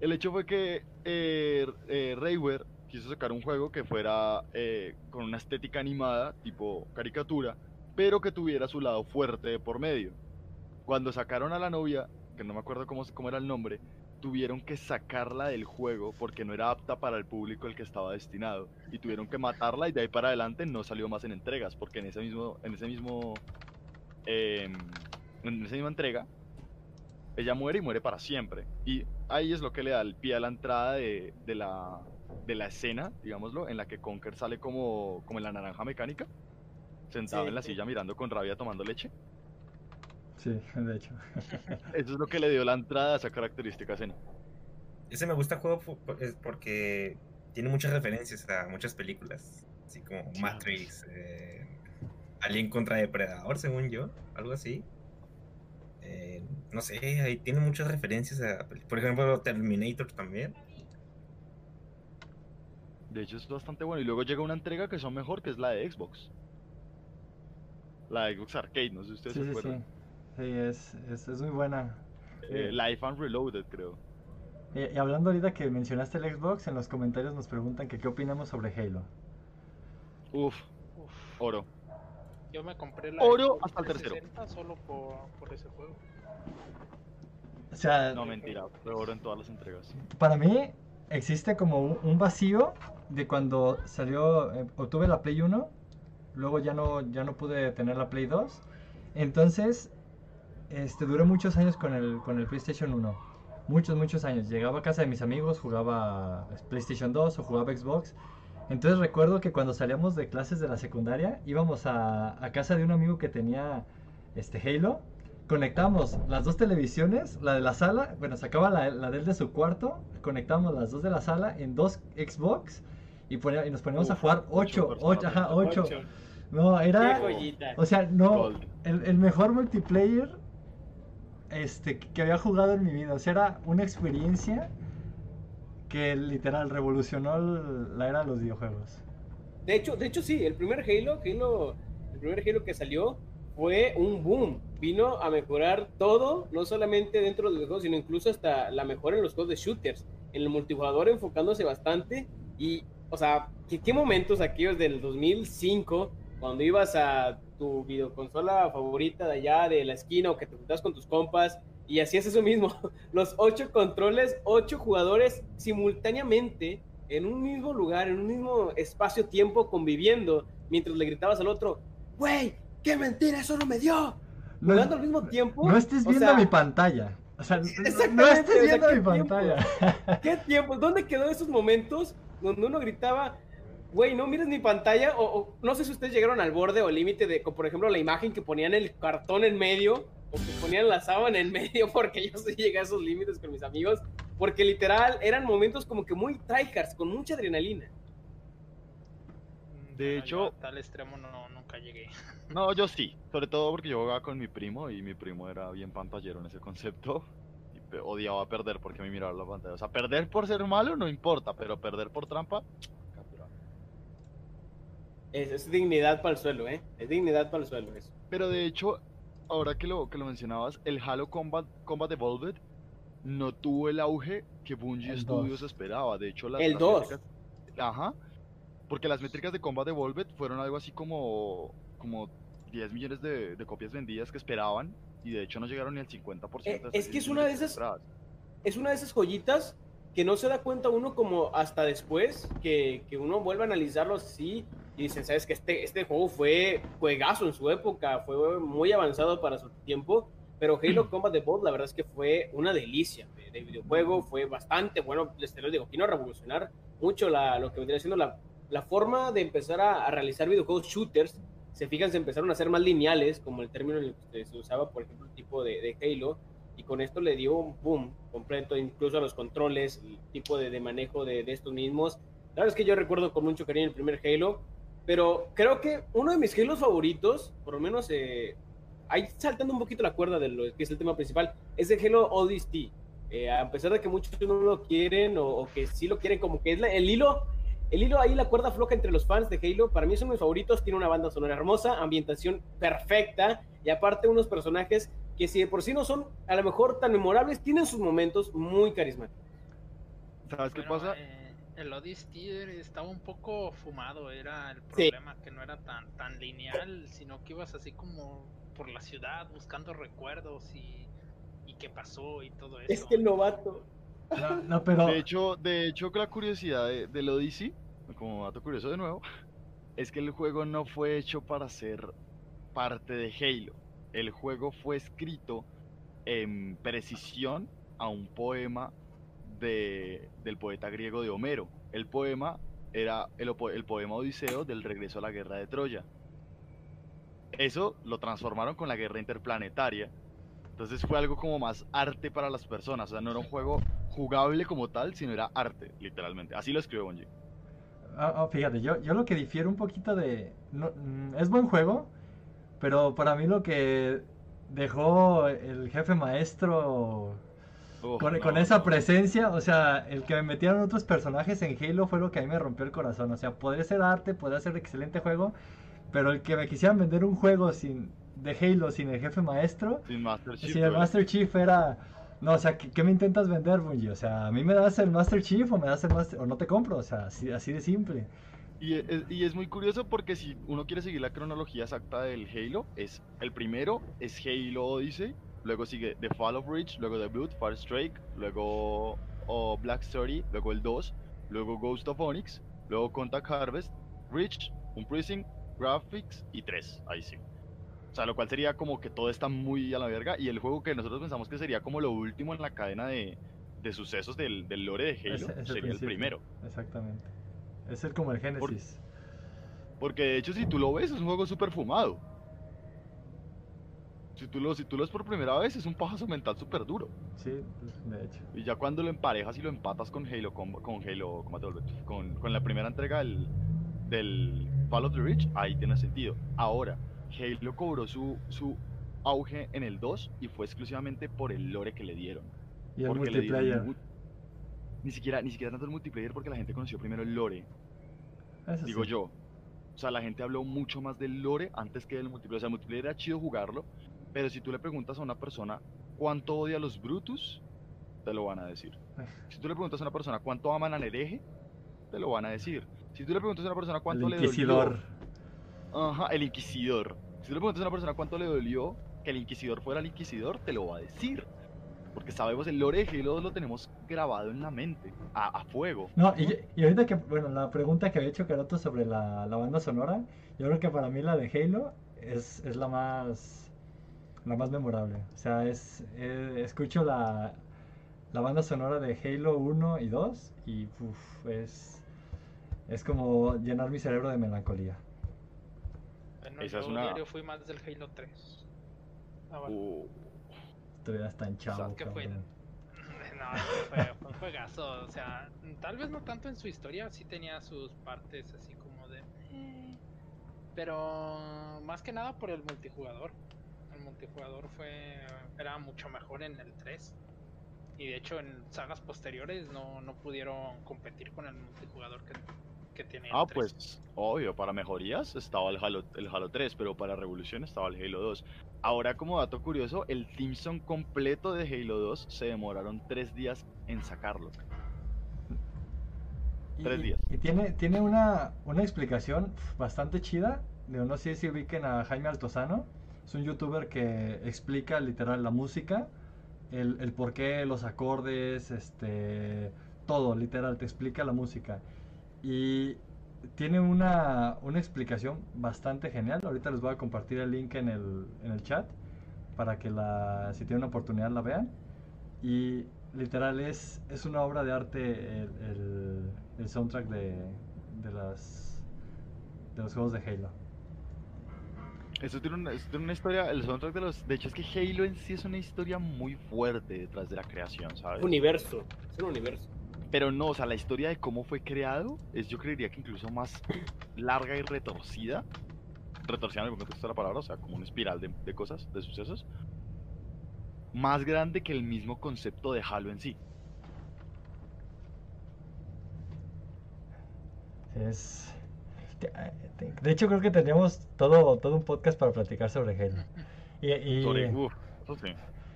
El hecho fue que eh, eh, Rayware quiso sacar un juego que fuera eh, con una estética animada, tipo caricatura, pero que tuviera su lado fuerte de por medio. Cuando sacaron a la novia, que no me acuerdo cómo, cómo era el nombre, tuvieron que sacarla del juego porque no era apta para el público al que estaba destinado y tuvieron que matarla y de ahí para adelante no salió más en entregas porque en ese mismo en ese mismo em, en esa misma entrega ella muere y muere para siempre y ahí es lo que le da el pie a la entrada de, de la de la escena digámoslo en la que Conker sale como como en la naranja mecánica sentado Sí, en la sí. silla mirando con rabia tomando leche Sí, de hecho. eso es lo que le dio la entrada a esa característica escena Ese me gusta el juego porque tiene muchas referencias a muchas películas, así como Sí. Matrix, eh, Alien contra Depredador, según yo, algo así. Eh, no sé, ahí tiene muchas referencias a, por ejemplo, Terminator también. De hecho es bastante bueno. Y luego llega una entrega que son mejor, que es la de Xbox. La de Xbox Arcade, no sé si ustedes Sí, se sí, sí. acuerdan. Sí, es, es, es muy buena. Eh, Life and Reloaded, creo. Eh, y hablando ahorita que mencionaste el Xbox, en los comentarios nos preguntan que qué opinamos sobre Halo. Uf, Uf, oro. yo me compré la Oro Xbox hasta el tercero. 360 solo por, por ese juego. O sea, No, mentira, fue oro en todas las entregas. para mí existe como un, vacío de cuando salió, eh, obtuve la Play 1, luego ya no, ya no pude tener la Play 2. Entonces, este, duré muchos años con el, con el PlayStation 1. Muchos, muchos años. Llegaba a casa de mis amigos, jugaba PlayStation 2 o jugaba Xbox. Entonces recuerdo que cuando salíamos de clases de la secundaria, íbamos a, a casa de un amigo que tenía este Halo. Conectamos las dos televisiones, la de la sala, bueno, sacaba la, la de él de su cuarto, conectamos las dos de la sala en dos Xbox y, ponía- y nos poníamos a Uf, jugar ocho 8, 8, ajá, 8. Ocho. No, Qué era... joyita. O sea, no, el, el mejor multiplayer este, que había jugado en mi vida. O sea, era una experiencia que literal revolucionó la era de los videojuegos. De hecho, de hecho sí, el primer Halo, Halo, el primer Halo que salió fue un boom. Vino a mejorar todo, no solamente dentro de los juegos, sino incluso hasta la mejora en los juegos de shooters, en el multijugador enfocándose bastante y, o sea, ¿qué, qué momentos aquellos del 2005 cuando ibas a tu videoconsola favorita de allá de la esquina o que te juntabas con tus compas y hacías eso mismo, los ocho controles, ocho jugadores simultáneamente en un mismo lugar, en un mismo espacio-tiempo conviviendo, mientras le gritabas al otro, güey, qué mentira, eso no me dio. No, Jugando al mismo tiempo. no estés o viendo sea, mi pantalla. O sea, no- estés o sea, viendo ¿qué mi tiempo? pantalla. ¿Qué tiempo? ¿Dónde quedó esos momentos donde uno gritaba, güey, no mires mi pantalla? O, o no sé si ustedes llegaron al borde o límite de, como por ejemplo, la imagen que ponían el cartón en medio o que ponían la sábana en medio, porque yo sí llegué a esos límites con mis amigos, porque literal eran momentos como que muy tryhards, con mucha adrenalina. De hecho- tal extremo no, nunca llegué. No, yo sí. Sobre todo porque yo jugaba con mi primo y mi primo era bien pantallero en ese concepto. Y pe- odiaba perder porque me miraba la pantalla. O sea, perder por ser malo no importa, pero perder por trampa. capturado. Es, es dignidad para el suelo, ¿eh? Es dignidad para el suelo eso. Pero de hecho, ahora que lo, que lo mencionabas, el Halo Combat, Combat Evolved no tuvo el auge que Bungie El Studios dos. esperaba. De hecho, las, El las dos. métricas- Ajá. Porque las métricas de Combat Evolved fueron algo así como, como 10 millones de, de copias vendidas que esperaban. Y de hecho no llegaron ni al 50%. de Eh, es que es 10 una de esas- es una de esas joyitas que no se da cuenta uno como hasta después, que, que uno vuelve a analizarlo así y dicen, sabes que este, este juego fue juegazo en su época, fue muy avanzado para su tiempo, pero Halo Combat Evolved la verdad es que fue una delicia de, de videojuego, fue bastante bueno, les te lo digo, vino a revolucionar mucho la, lo que vendría siendo la, la forma de empezar a, realizar videojuegos shooters, se fijan, se empezaron a hacer más lineales, como el término en el que se usaba, por ejemplo, el tipo de, Halo, y con esto le dio un boom completo, incluso a los controles, el tipo de, manejo de, estos mismos. La verdad es que yo recuerdo con mucho cariño el primer Halo, pero creo que uno de mis Halos favoritos, por lo menos eh, ahí saltando un poquito la cuerda de lo que es el tema principal, es el Halo Odyssey. Eh, a pesar de que muchos no lo quieren o, que sí lo quieren, como que es el hilo, el hilo ahí, la cuerda floja entre los fans de Halo, para mí son mis favoritos, tiene una banda sonora hermosa, ambientación perfecta y aparte unos personajes que si de por sí no son a lo mejor tan memorables, tienen sus momentos muy carismáticos. ¿Sabes qué Bueno, pasa? eh, el Odyssey estaba un poco fumado, era el Sí. problema, que no era tan, tan lineal, sino que ibas así como por la ciudad buscando recuerdos y, y qué pasó y todo eso. Es que el novato, De hecho, de hecho, la curiosidad de, del Odyssey, como dato curioso de nuevo, es que el juego no fue hecho para ser parte de Halo. El juego fue escrito en precisión a un poema de, del poeta griego de Homero. El poema era el poema Odiseo del regreso a la guerra de Troya. Eso lo transformaron con la guerra interplanetaria. Entonces fue algo como más arte para las personas. O sea, no era un juego jugable como tal, sino era arte, literalmente. Así lo escribió Bungie. Ah, ah, fíjate, yo, yo lo que difiero un poquito de. no, mm, es buen juego, pero para mí lo que dejó el jefe maestro con, no, con esa presencia, o sea, el que me metieron otros personajes en Halo fue lo que a mí me rompió el corazón. O sea, podría ser arte, podría ser excelente juego, pero el que me quisieran vender un juego sin de Halo sin el jefe maestro, Sin Master Chief. sin el. Master Chief era. No, o sea, ¿qué, qué me intentas vender, Bungie? O sea, a mí me das el Master Chief o me das el Master. o no te compro, o sea, así, así de simple. Y es, y es muy curioso porque si uno quiere seguir la cronología exacta del Halo, es el primero es Halo Odyssey, luego sigue The Fall of Reach, luego The Blood, Far Strike, luego oh, Black Story, luego el 2, luego Ghost of Onyx, luego Contact Harvest, Reach, Unprising, Graphics y 3, ahí sí. O sea, lo cual sería como que todo está muy a la verga y el juego que nosotros pensamos que sería como lo último en la cadena de, de sucesos del, del lore de Halo sería el primero. Exactamente. Es el como el Génesis. Porque de hecho, si tú lo ves, es un juego súper fumado. Si tú, lo, si tú lo ves por primera vez, es un pajazo mental súper duro. Sí, de hecho. Y ya cuando lo emparejas y lo empatas con Halo, con, con Halo, ¿cómo te vuelve? con, con la primera entrega del, del Fall of the Reach, ahí tiene sentido. Ahora, Halo cobró su, su auge en el 2 y fue exclusivamente por el lore que le dieron. Y el Porque le dieron multiplayer. mu- Ni siquiera, ni siquiera tanto el multiplayer porque la gente conoció primero el lore. Eso digo sí. yo. O sea, la gente habló mucho más del lore antes que del multiplayer. O sea, el multiplayer era chido jugarlo, pero si tú le preguntas a una persona cuánto odia a los Brutus, te lo van a decir. Si tú le preguntas a una persona cuánto aman al hereje, te lo van a decir. Si tú le preguntas a una persona cuánto El le dolió, ajá, el inquisidor. Si tú le preguntas a una persona cuánto le dolió que el inquisidor fuera el inquisidor, te lo va a decir. Porque sabemos el lore Halo 2 lo tenemos grabado en la mente, a, a fuego. No, y, y ahorita que, bueno, la pregunta que había hecho Caroto sobre la, la banda sonora, yo creo que para mí la de Halo es, es la más la más memorable. O sea, es eh, escucho la, la banda sonora de Halo 1 y 2 y uf, es es como llenar mi cerebro de melancolía. Bueno, Esa yo es una- diario fui más del Halo 3. Ah, bueno. Uh, Todavía tan chavo, ¿qué fue? No, fue, fue un juegazo. O sea, tal vez no tanto en su historia, sí tenía sus partes así como de. eh, Pero más que nada por el multijugador. El multijugador fue era mucho mejor en el 3. Y de hecho en sagas posteriores no, no pudieron competir con el multijugador que, que tiene el Ah, 3. pues, obvio, para mejorías estaba el Halo, el Halo 3, pero para revolución estaba el Halo 2. Ahora, como dato curioso, el theme song completo de Halo 2 se demoraron tres días en sacarlo. Y- Tres días. Y tiene, tiene una, una explicación bastante chida. Digo, no sé si ubiquen a Jaime Altozano. Es un youtuber que explica literal la música, el, el porqué, los acordes, este, todo, literal, te explica la música. Y tiene una, una explicación bastante genial. Ahorita les voy a compartir el link en el, en el chat para que la, si tienen una oportunidad la vean. Y literal es, es una obra de arte el, el- el soundtrack de, de, las, de los juegos de Halo. Esto tiene, una, tiene una historia, el soundtrack de los... De hecho, es que Halo en sí es una historia muy fuerte detrás de la creación, ¿sabes? Universo. Es un universo. Pero no, o sea, la historia de cómo fue creado es, yo creería que incluso más larga y retorcida. Retorcida en el contexto de la palabra, o sea, como una espiral de, de cosas, de sucesos. Más grande que el mismo concepto de Halo en sí. Es, de hecho, creo que tendríamos todo, todo un podcast para platicar sobre Halo. Y, y Sobre, uf, eso sí.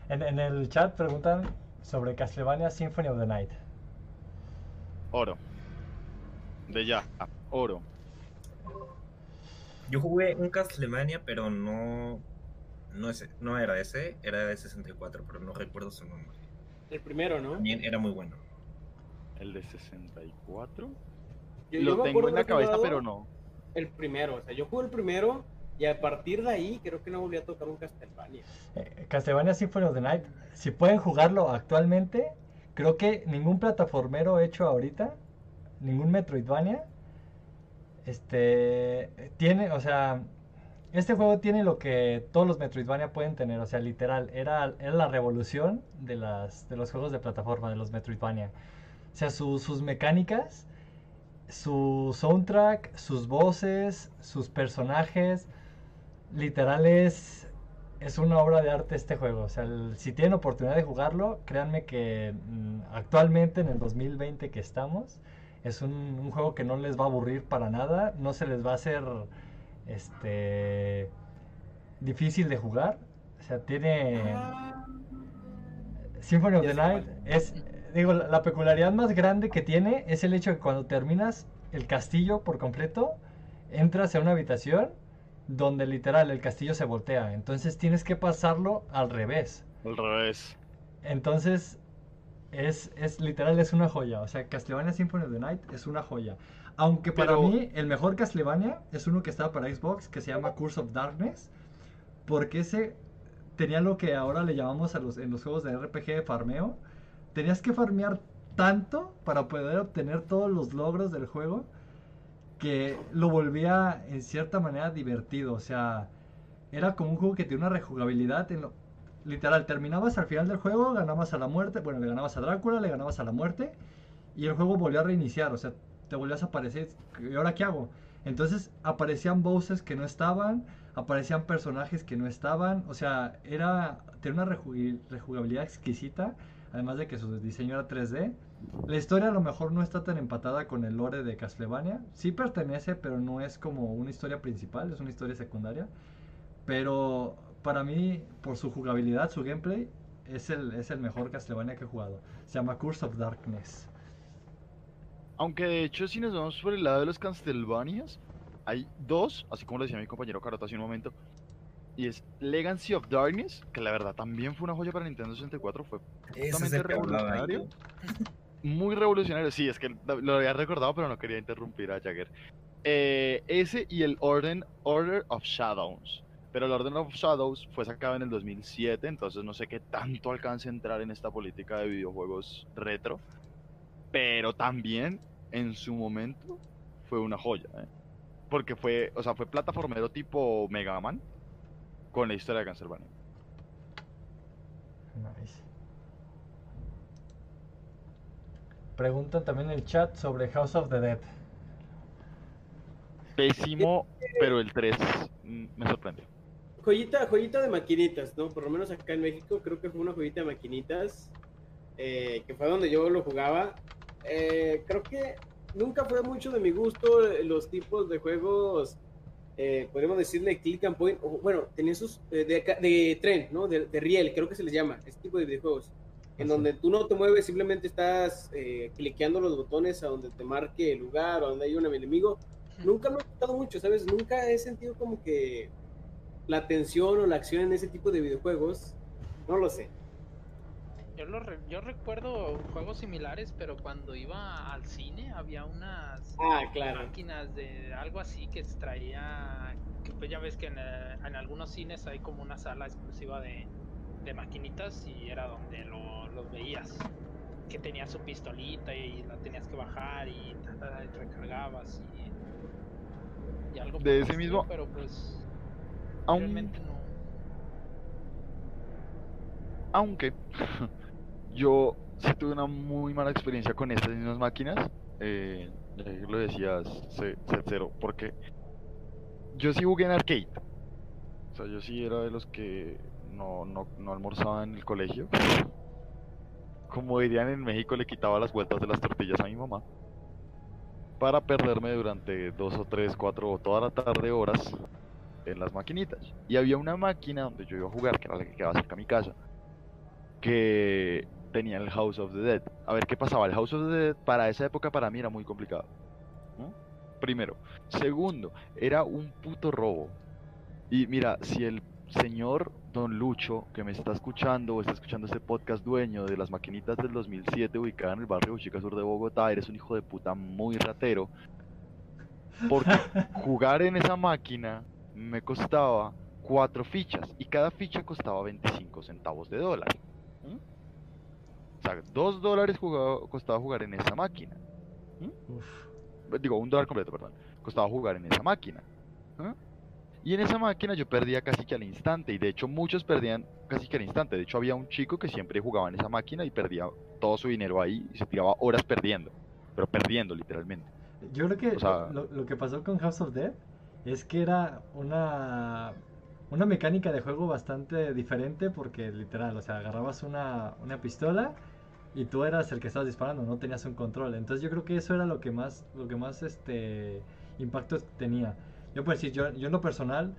en, en el chat preguntan sobre Castlevania Symphony of the Night. Oro. De ya, oro. Yo jugué un Castlevania, pero no. No, ese, no era ese, era de 64, pero no recuerdo su nombre. El primero, ¿no? También era muy bueno. El de 64. Yo- Lo tengo en la cabeza, pero no. El primero, o sea, yo jugué el primero y a partir de ahí creo que no volví a tocar un Castlevania. Eh, Castlevania Symphony of the Night, si pueden jugarlo actualmente, creo que ningún plataformero hecho ahorita, ningún Metroidvania, este, tiene, o sea, este juego tiene lo que todos los Metroidvania pueden tener, o sea, literal, era, era la revolución de, las, de los juegos de plataforma, de los Metroidvania. O sea, su- sus mecánicas, su soundtrack, sus voces, sus personajes, literal es, es una obra de arte este juego. O sea, el- si tienen oportunidad de jugarlo, créanme que mm, actualmente en el 2020 que estamos, es un, un juego que no les va a aburrir para nada, no se les va a hacer este difícil de jugar. O sea, tiene Symphony of the Night es digo, la, la peculiaridad más grande que tiene es el hecho de que cuando terminas el castillo por completo, entras a una habitación donde literal el castillo se voltea. Entonces tienes que pasarlo al revés. Al revés. Entonces es, es literal es una joya. O sea, Castlevania Symphony of the Night es una joya. Aunque para Pero- mí el mejor Castlevania es uno que estaba para Xbox que se llama Curse of Darkness. Porque ese tenía lo que ahora le llamamos a los, en los juegos de RPG de farmeo. Tenías que farmear tanto para poder obtener todos los logros del juego que lo volvía en cierta manera divertido. O sea, era como un juego que tiene una rejugabilidad. En lo, literal, terminabas al final del juego, ganabas a la muerte. Bueno, le ganabas a Drácula, le ganabas a la muerte. Y el juego volvió a reiniciar. O sea, te volvías a aparecer. ¿Y ahora qué hago? Entonces aparecían bosses que no estaban. Aparecían personajes que no estaban. O sea, era. Tenía una reju- rejugabilidad exquisita. Además de que su diseño era 3D. La historia a lo mejor no está tan empatada con el lore de Castlevania. Sí pertenece, pero no es como una historia principal, es una historia secundaria. Pero para mí, por su jugabilidad, su gameplay, es el, es el mejor Castlevania que he jugado. Se llama Curse of Darkness. Aunque de hecho, si nos vamos por el lado de los Castlevanias, hay dos, así como lo decía mi compañero Carota hace un momento. Y es Legacy of Darkness, que la verdad también fue una joya para Nintendo 64, fue Totalmente revolucionario. Muy revolucionario. Sí, es que lo, había recordado, pero no quería interrumpir a Jagger. Eh, ese y el Order, Order of Shadows. Pero el Order of Shadows fue sacado en el 2007, entonces no sé qué tanto alcance entrar en esta política de videojuegos retro. Pero también, en su momento, fue una joya. ¿eh? Porque fue, o sea, fue plataformero tipo Mega Man con la historia de Castlevania. Nice. Preguntan también en el chat sobre House of the Dead. Pésimo, pero el 3 mm, me sorprende. Joyita, joyita de maquinitas, ¿no? Por lo menos acá en México creo que fue una joyita de maquinitas, eh, que fue donde yo lo jugaba. Eh, creo que nunca fue mucho de mi gusto los tipos de juegos, eh, podríamos decirle click and point, o, bueno, tenía sus eh, de, de tren, ¿no? De, de riel, creo que se les llama, este tipo de videojuegos. En Así. donde tú no te mueves, simplemente estás eh, cliqueando los botones a donde te marque el lugar o donde hay un enemigo. Nunca me ha gustado mucho, ¿sabes? Nunca he sentido como que la tensión o la acción en ese tipo de videojuegos. No lo sé. Yo, lo re- yo recuerdo juegos similares, pero cuando iba al cine había unas Ah, claro. máquinas de algo así que traía. Que pues ya ves que en, eh, en algunos cines hay como una sala exclusiva de, de maquinitas y era donde lo, los veías. Que tenía su pistolita y la tenías que bajar y ta, ta, y recargabas y, y algo De ese mismo- Pero pues Aun- realmente no. Aunque yo sí tuve una muy mala experiencia con estas mismas máquinas. Eh, lo decías, Cero, porque yo sí jugué en arcade. O sea, yo sí era de los que no, no, no almorzaba en el colegio. Como dirían en México, le quitaba las vueltas de las tortillas a mi mamá. Para perderme durante dos o tres, cuatro o toda la tarde horas en las maquinitas. Y había una máquina donde yo iba a jugar, que era la que quedaba cerca a mi casa que tenía el House of the Dead. A ver qué pasaba. El House of the Dead para esa época para mí era muy complicado. Primero. Segundo, era un puto robo. Y mira, si el, señor Don Lucho, que me está escuchando o está escuchando este podcast dueño de las maquinitas del 2007 ubicada en el barrio Uchica Sur de Bogotá, eres un hijo de puta muy ratero. Porque jugar en esa máquina me costaba cuatro fichas y cada ficha costaba 25 centavos de dólar. ¿Mm? O sea, dos dólares costaba jugar en esa máquina. Uf. Digo, un dólar completo, perdón. Costaba jugar en esa máquina. ¿ah? Y en esa máquina yo perdía casi que al instante. Y de hecho muchos perdían casi que al instante. De hecho había un chico que siempre jugaba en esa máquina y perdía todo su dinero ahí y se tiraba horas perdiendo. Pero perdiendo literalmente. Yo creo que O sea- lo, lo que pasó con House of Dead es que era una, una mecánica de juego bastante diferente porque literal, o sea, agarrabas una, una pistola y tú eras el que estabas disparando, no tenías un control. Entonces yo creo que eso era lo que más, lo que más este impacto tenía. Yo pues decir, yo, yo en lo personal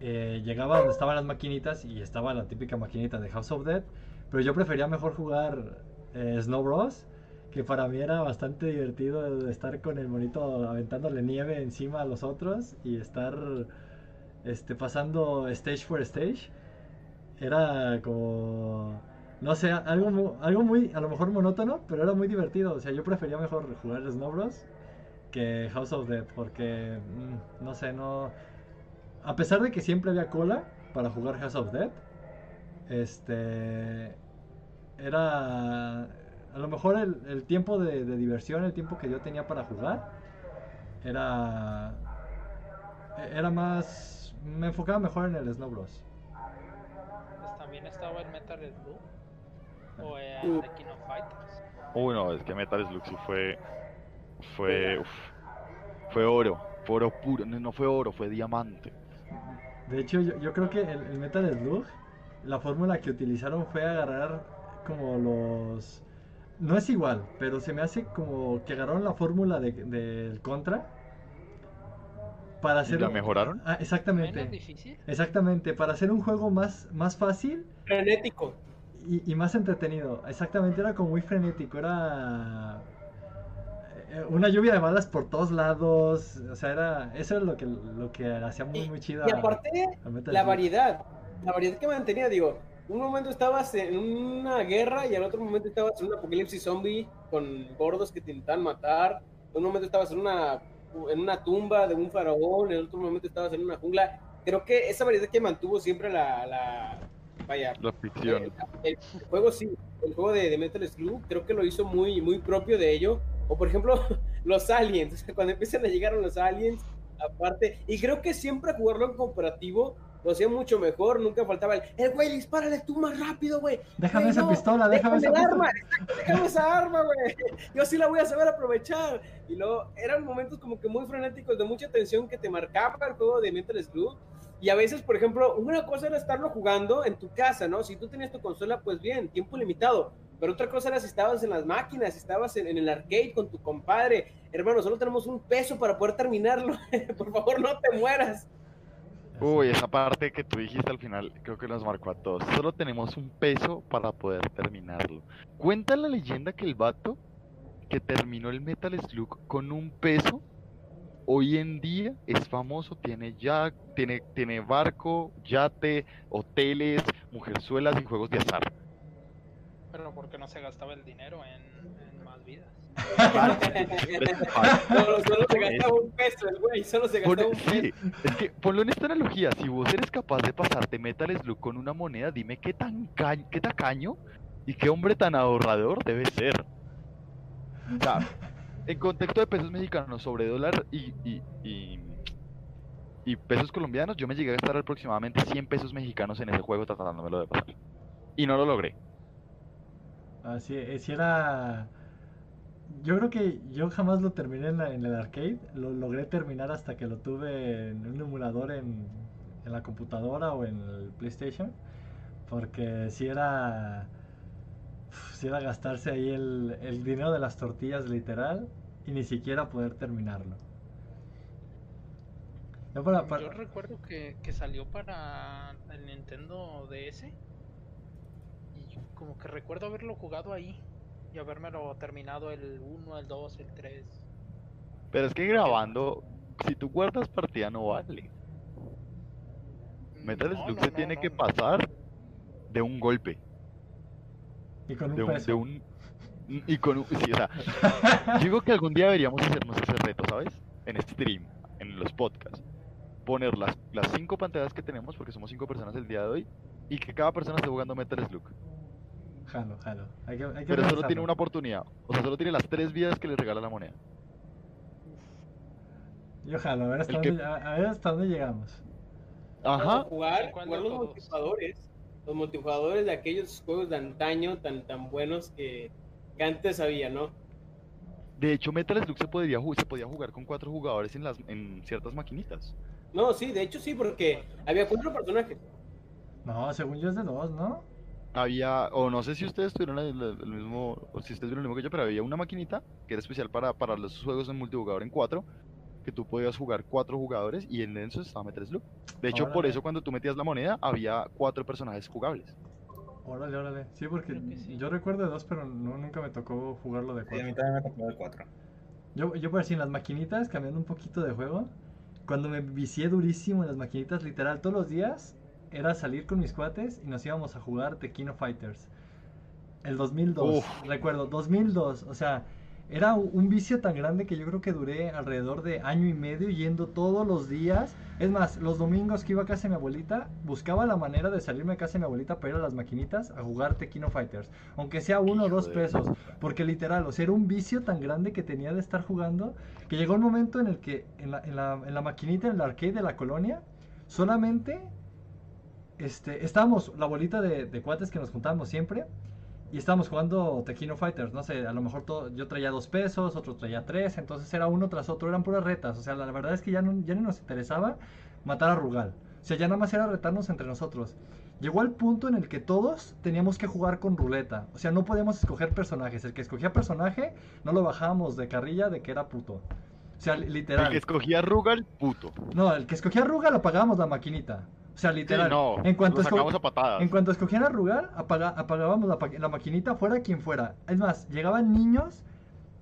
eh, llegaba donde estaban las maquinitas y estaba la típica maquinita de House of Dead, pero yo prefería mejor jugar eh, Snow Bros que para mí era bastante divertido estar con el monito aventándole nieve encima a los otros y estar este pasando stage por stage. Era como no sé algo algo muy a lo mejor monótono pero era muy divertido. O sea yo prefería mejor jugar Snow Bros que House of Dead porque mm, no sé no a pesar de que siempre había cola para jugar House of Dead este era a lo mejor el, el tiempo de, de diversión, el tiempo que yo tenía para jugar, era era más me enfocaba mejor en el Snow Bros. Pues también estaba el Metal Slug o el. The King of Fighters. Uy, no, es que Metal Slug sí fue. Fue. uf, fue oro. Fue oro puro. No, no fue oro, fue diamante. De hecho, yo, yo creo que el, el Metal Slug, la fórmula que utilizaron fue agarrar como los... No es igual, pero se me hace como que agarraron la fórmula de- del Contra para ¿Y hacer... la mejoraron? Ah, exactamente. Menos difícil. Exactamente, para hacer un juego más, más fácil Frenético. y, y más entretenido. Exactamente, era como muy frenético, era una lluvia de balas por todos lados. O sea, era eso es lo que lo que hacía muy Y- muy chido. Y aparte, a la variedad. La variedad que mantenía, digo, un momento estabas en una guerra y al otro momento estabas en un apocalipsis zombie con gordos que te intentaban matar. Un momento estabas en una, en una tumba de un faraón, en otro momento estabas en una jungla. Creo que esa variedad que mantuvo siempre la, la vaya, La ficción. el, el juego sí, el juego de, de Metal Slug creo que lo hizo muy, muy propio de ello. O por ejemplo, los aliens, cuando empiezan a llegar los aliens, aparte, y creo que siempre jugarlo en cooperativo lo hacía mucho mejor, nunca faltaba el, el güey, dispárale tú más rápido, güey. Déjame Güey, esa no, pistola, déjame esa el pistola. arma, déjame esa arma, güey. Yo sí la voy a saber aprovechar. Y luego eran momentos como que muy frenéticos, de mucha tensión que te marcaba el juego de Metal Slug. Y a veces, por ejemplo, una cosa era estarlo jugando en tu casa, ¿no? Si tú tenías tu consola, pues bien, tiempo limitado. Pero otra cosa era si estabas en las máquinas, si estabas en, el arcade con tu compadre. Hermano, solo tenemos un peso para poder terminarlo. por favor, no te mueras. Uy, esa parte que tú dijiste al final creo que nos marcó a todos. Solo tenemos un peso para poder terminarlo. Cuenta la leyenda que el vato que terminó el Metal Slug con un peso, hoy en día es famoso, tiene ya, tiene, tiene barco, yate, hoteles, mujerzuelas y juegos de azar. Pero porque no se gastaba el dinero en, en más vidas. Solo, solo se gastaba un peso el güey, solo se Pon- gastaba un peso. sí, es que ponlo en esta analogía, si vos eres capaz de pasarte Metal Slug con una moneda, dime qué tan ca- qué tacaño y qué hombre tan ahorrador debe ser. O sea, en contexto de pesos mexicanos sobre dólar y, y, y, y pesos colombianos, yo me llegué a gastar aproximadamente 100 pesos mexicanos en ese juego tratándomelo de pasar. Y no lo logré. Así es, si era. Yo creo que yo jamás lo terminé en, la- en el arcade. Lo logré terminar hasta que lo tuve en un emulador en, en la computadora o en el PlayStation. Porque si era. Si era gastarse ahí el, el dinero de las tortillas literal y ni siquiera poder terminarlo. Yo para- para- Yo recuerdo que, que salió para el Nintendo DS. Como que recuerdo haberlo jugado ahí. Y habérmelo terminado el 1, el 2, el 3. Pero es que grabando, si tú guardas partida no vale. Metal No, Slug no, se no, tiene no, que no. pasar de un golpe. Y con un De un, peso. de un- y con un, sí, o sea, digo que algún día deberíamos hacernos ese reto, ¿sabes? En stream, en los podcasts. Poner las, las cinco pantallas que tenemos, porque somos cinco personas el día de hoy, y que cada persona esté jugando Metal Slug. Jalo, jalo. Hay que, hay que Pero solo tiene una oportunidad. O sea, solo tiene las tres vidas que le regala la moneda. Yo jalo, a ver hasta, El que- dónde, a, a ver hasta dónde llegamos. Ajá. jugar, ¿Cuál jugar los todos? multijugadores. Los multijugadores de aquellos juegos de antaño tan tan buenos que, que antes había, ¿no? De hecho, Metal Slug se, podría, se podía jugar con cuatro jugadores en, las, en ciertas maquinitas. No, sí, de hecho sí, porque había cuatro personajes. No, según yo es de dos, ¿no? Había, o no sé si ustedes tuvieron el, el mismo, o si ustedes vieron lo mismo que yo, pero había una maquinita que era especial para, para los juegos en multijugador en cuatro, que tú podías jugar cuatro jugadores y en eso estaba Metal Slug. De hecho, por eso cuando tú metías la moneda, había cuatro personajes jugables. Órale, órale. Sí, porque sí. yo recuerdo de dos, pero no, nunca me tocó jugarlo de Sí, a mí cuatro. también me tocó de cuatro. Yo, yo por decir, en las maquinitas, cambiando un poquito de juego, cuando me vicié durísimo en las maquinitas, literal, todos los días era salir con mis cuates y nos íbamos a jugar Tequino Fighters. El 2002, Uf. recuerdo, 2002, o sea, era un vicio tan grande que yo creo que duré alrededor de año y medio yendo todos los días. Es más, los domingos que iba a casa de mi abuelita, buscaba la manera de salirme a casa de mi abuelita para ir a las maquinitas a jugar Tequino Fighters, aunque sea uno o dos pesos. Porque literal, o sea, era un vicio tan grande que tenía de estar jugando que llegó un momento en el que en la, en la, en la maquinita, en el arcade de la colonia, solamente este, estábamos la bolita de, de cuates que nos juntábamos siempre y estábamos jugando Tequino Fighters. No sé, a lo mejor todo, yo traía dos pesos, otro traía tres, entonces era uno tras otro, eran puras retas. O sea, la, la verdad es que ya no, ya no nos interesaba matar a Rugal. O sea, ya nada más era retarnos entre nosotros. Llegó al punto en el que todos teníamos que jugar con ruleta. O sea, no podíamos escoger personajes. El que escogía personaje no lo bajábamos de carrilla de que era puto. O sea, li- El literal. que escogía Rugal, puto. No, el que escogía Rugal apagábamos la maquinita. O sea, Sí, literal. no, en cuanto a patadas. en cuanto escogían a Rugal, apaga- apagábamos la, maquinita fuera quien fuera. Es más, llegaban niños.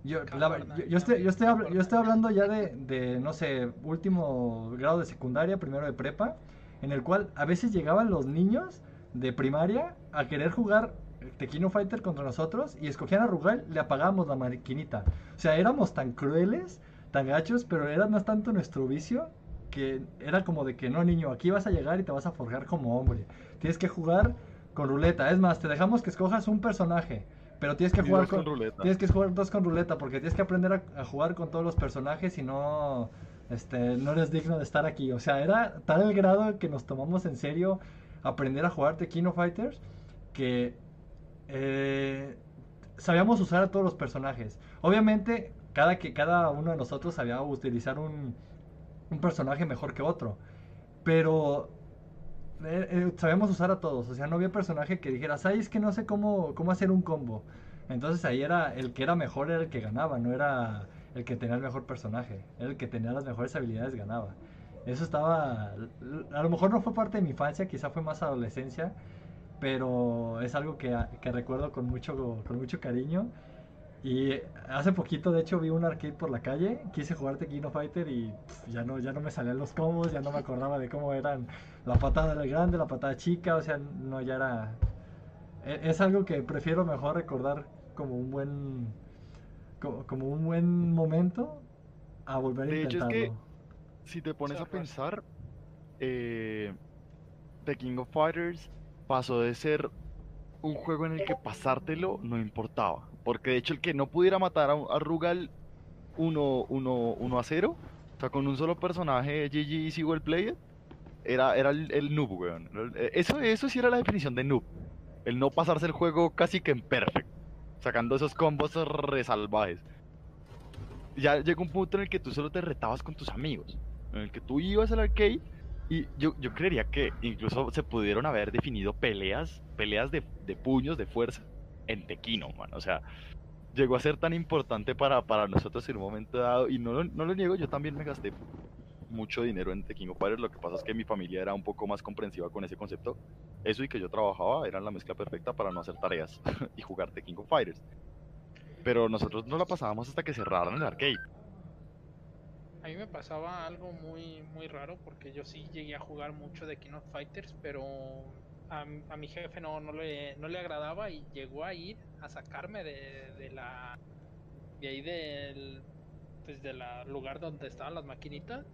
Yo, la- Cabrón, yo, yo estoy, yo, estoy yo estoy hablando ya de, de, no sé, último grado de secundaria, primero de prepa, en el cual a veces llegaban los niños de primaria a querer jugar Tequino Fighter contra nosotros y escogían a Rugal, le apagábamos la maquinita. O sea, éramos tan crueles, tan gachos, pero era más tanto nuestro vicio que era como de que no, niño, aquí vas a llegar y te vas a forjar como hombre. Tienes que jugar con ruleta. Es más, te dejamos que escojas un personaje, pero tienes que Y jugar con, con ruleta. tienes que jugar dos con ruleta porque tienes que aprender a, a jugar con todos los personajes y no este no eres digno de estar aquí. O sea, era tal el grado que nos tomamos en serio aprender a jugar Tequino Fighters que eh, sabíamos usar a todos los personajes. Obviamente, cada, que, cada uno de nosotros sabía utilizar un, un personaje mejor que otro. Pero eh, eh, sabíamos usar a todos. O sea, no había personaje que dijeras, ay, es que no sé cómo, cómo hacer un combo. Entonces ahí era el que era mejor, era el que ganaba, no era el que tenía el mejor personaje. Era el que tenía las mejores habilidades, ganaba. Eso estaba. A lo mejor no fue parte de mi infancia, quizá fue más adolescencia. Pero es algo que, que recuerdo con mucho, con mucho cariño. Y hace poquito, de hecho, vi un arcade por la calle, quise jugar Tequino Fighter y pf, ya no, ya no me salían los combos, ya no me acordaba de cómo eran la patada del grande, la patada chica, o sea, no, ya era... e- Es algo que prefiero mejor recordar como un buen... Como, como un buen momento a volver a De hecho, es intentarlo. que si te pones a pensar, eh, The King of Fighters pasó de ser un juego en el que pasártelo no importaba. Porque de hecho el que no pudiera matar a, Rugal 1 uno, uno a 0, o sea, con un solo personaje GG Easy Well Played, era, era el, el noob, weón. Eso, eso sí era la definición de noob. El no pasarse el juego casi que en perfect. Sacando esos combos re salvajes. Ya llegó un punto en el que tú solo te retabas con tus amigos. En el que tú ibas al arcade y yo, yo creería que incluso se pudieron haber definido peleas, peleas de puños, de fuerza, en Tequino, man. O sea, llegó a ser tan importante para, para nosotros en un momento dado. Y no, lo- no lo niego, yo también me gasté mucho dinero en Tequino Fighters. Lo que pasa es que mi familia era un poco más comprensiva con ese concepto. Eso y que yo trabajaba eran la mezcla perfecta para no hacer tareas y jugar Tequino Fighters. Pero nosotros no la pasábamos hasta que cerraran el arcade. A mí me pasaba algo muy, muy raro porque yo sí llegué a jugar mucho de King Fighters, pero a, a mi jefe no, no, le, no le agradaba y llegó a ir a sacarme de, de la de ahí del pues de la lugar donde estaban las maquinitas.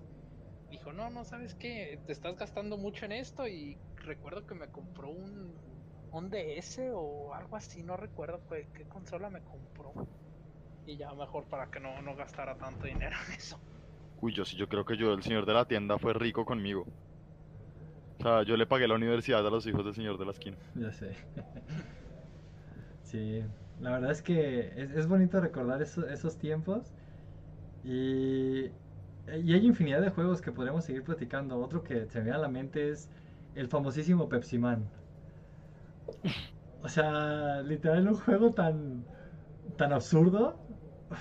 Dijo, no, no, ¿sabes qué? Te estás gastando mucho en esto y recuerdo que me compró un, un DS o algo así, no recuerdo qué, qué consola me compró. Y ya mejor para que no, no gastara tanto dinero en eso. Uy, yo sí, yo creo que yo, el señor de la tienda, fue rico conmigo. O sea, yo le pagué la universidad a los hijos del señor de la esquina. Ya sé. Sí, la verdad es que es, es bonito recordar eso- esos tiempos. Y, y hay infinidad de juegos que podríamos seguir platicando. Otro que se me viene a la mente es el famosísimo Pepsi Man. O sea, literal un juego tan, tan absurdo.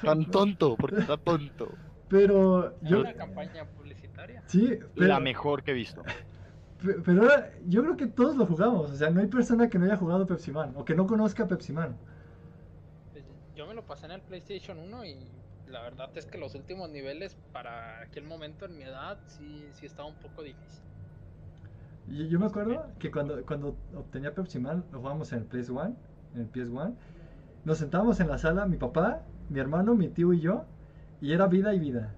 Tan tonto, porque está tonto. Pero yo... una campaña publicitaria. Sí, pero, La mejor que he visto. Pe- pero ahora yo creo que todos lo jugamos. O sea, no hay persona que no haya jugado Pepsi Man o que no conozca Pepsi Man. Pues, Yo me lo pasé en el PlayStation 1 y la verdad es que los últimos niveles para aquel momento en mi edad sí, sí estaba un poco difícil. Yo, yo me acuerdo que cuando, cuando obtenía Pepsi Man, lo jugábamos en el PS1, en el PS1, nos sentábamos en la sala, mi papá, mi hermano, mi tío y yo, y era vida y vida.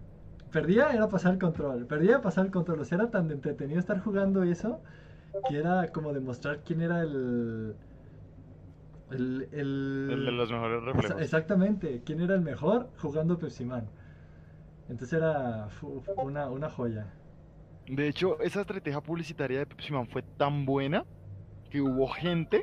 Perdía, era pasar el control, perdía, pasar el control. O sea, era tan entretenido estar jugando eso, que era como demostrar quién era el... El, el, El de los mejores reflejos. Exactamente, quién era el mejor jugando Pepsi Man. Entonces era una, una joya. De hecho, esa estrategia publicitaria de Pepsi Man fue tan buena que hubo gente.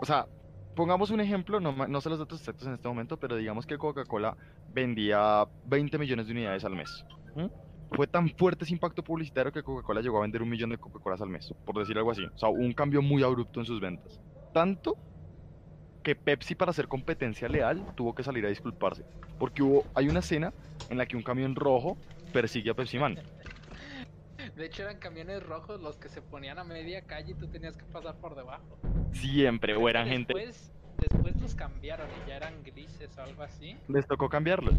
O sea, pongamos un ejemplo, no, no sé los datos exactos en este momento, pero digamos que Coca-Cola vendía 20 millones de unidades al mes. ¿m? Fue tan fuerte ese impacto publicitario que Coca-Cola llegó a vender un millón de Coca-Colas al mes, por decir algo así. O sea, un cambio muy abrupto en sus ventas. Tanto que Pepsi, para hacer competencia leal, tuvo que salir a disculparse. Porque hubo, hay una escena en la que un camión rojo persigue a Pepsi Man. De hecho eran camiones rojos los que se ponían a media calle y tú tenías que pasar por debajo. Siempre, o eran gente. Después, después los cambiaron y ya eran grises o algo así. Les tocó cambiarlos.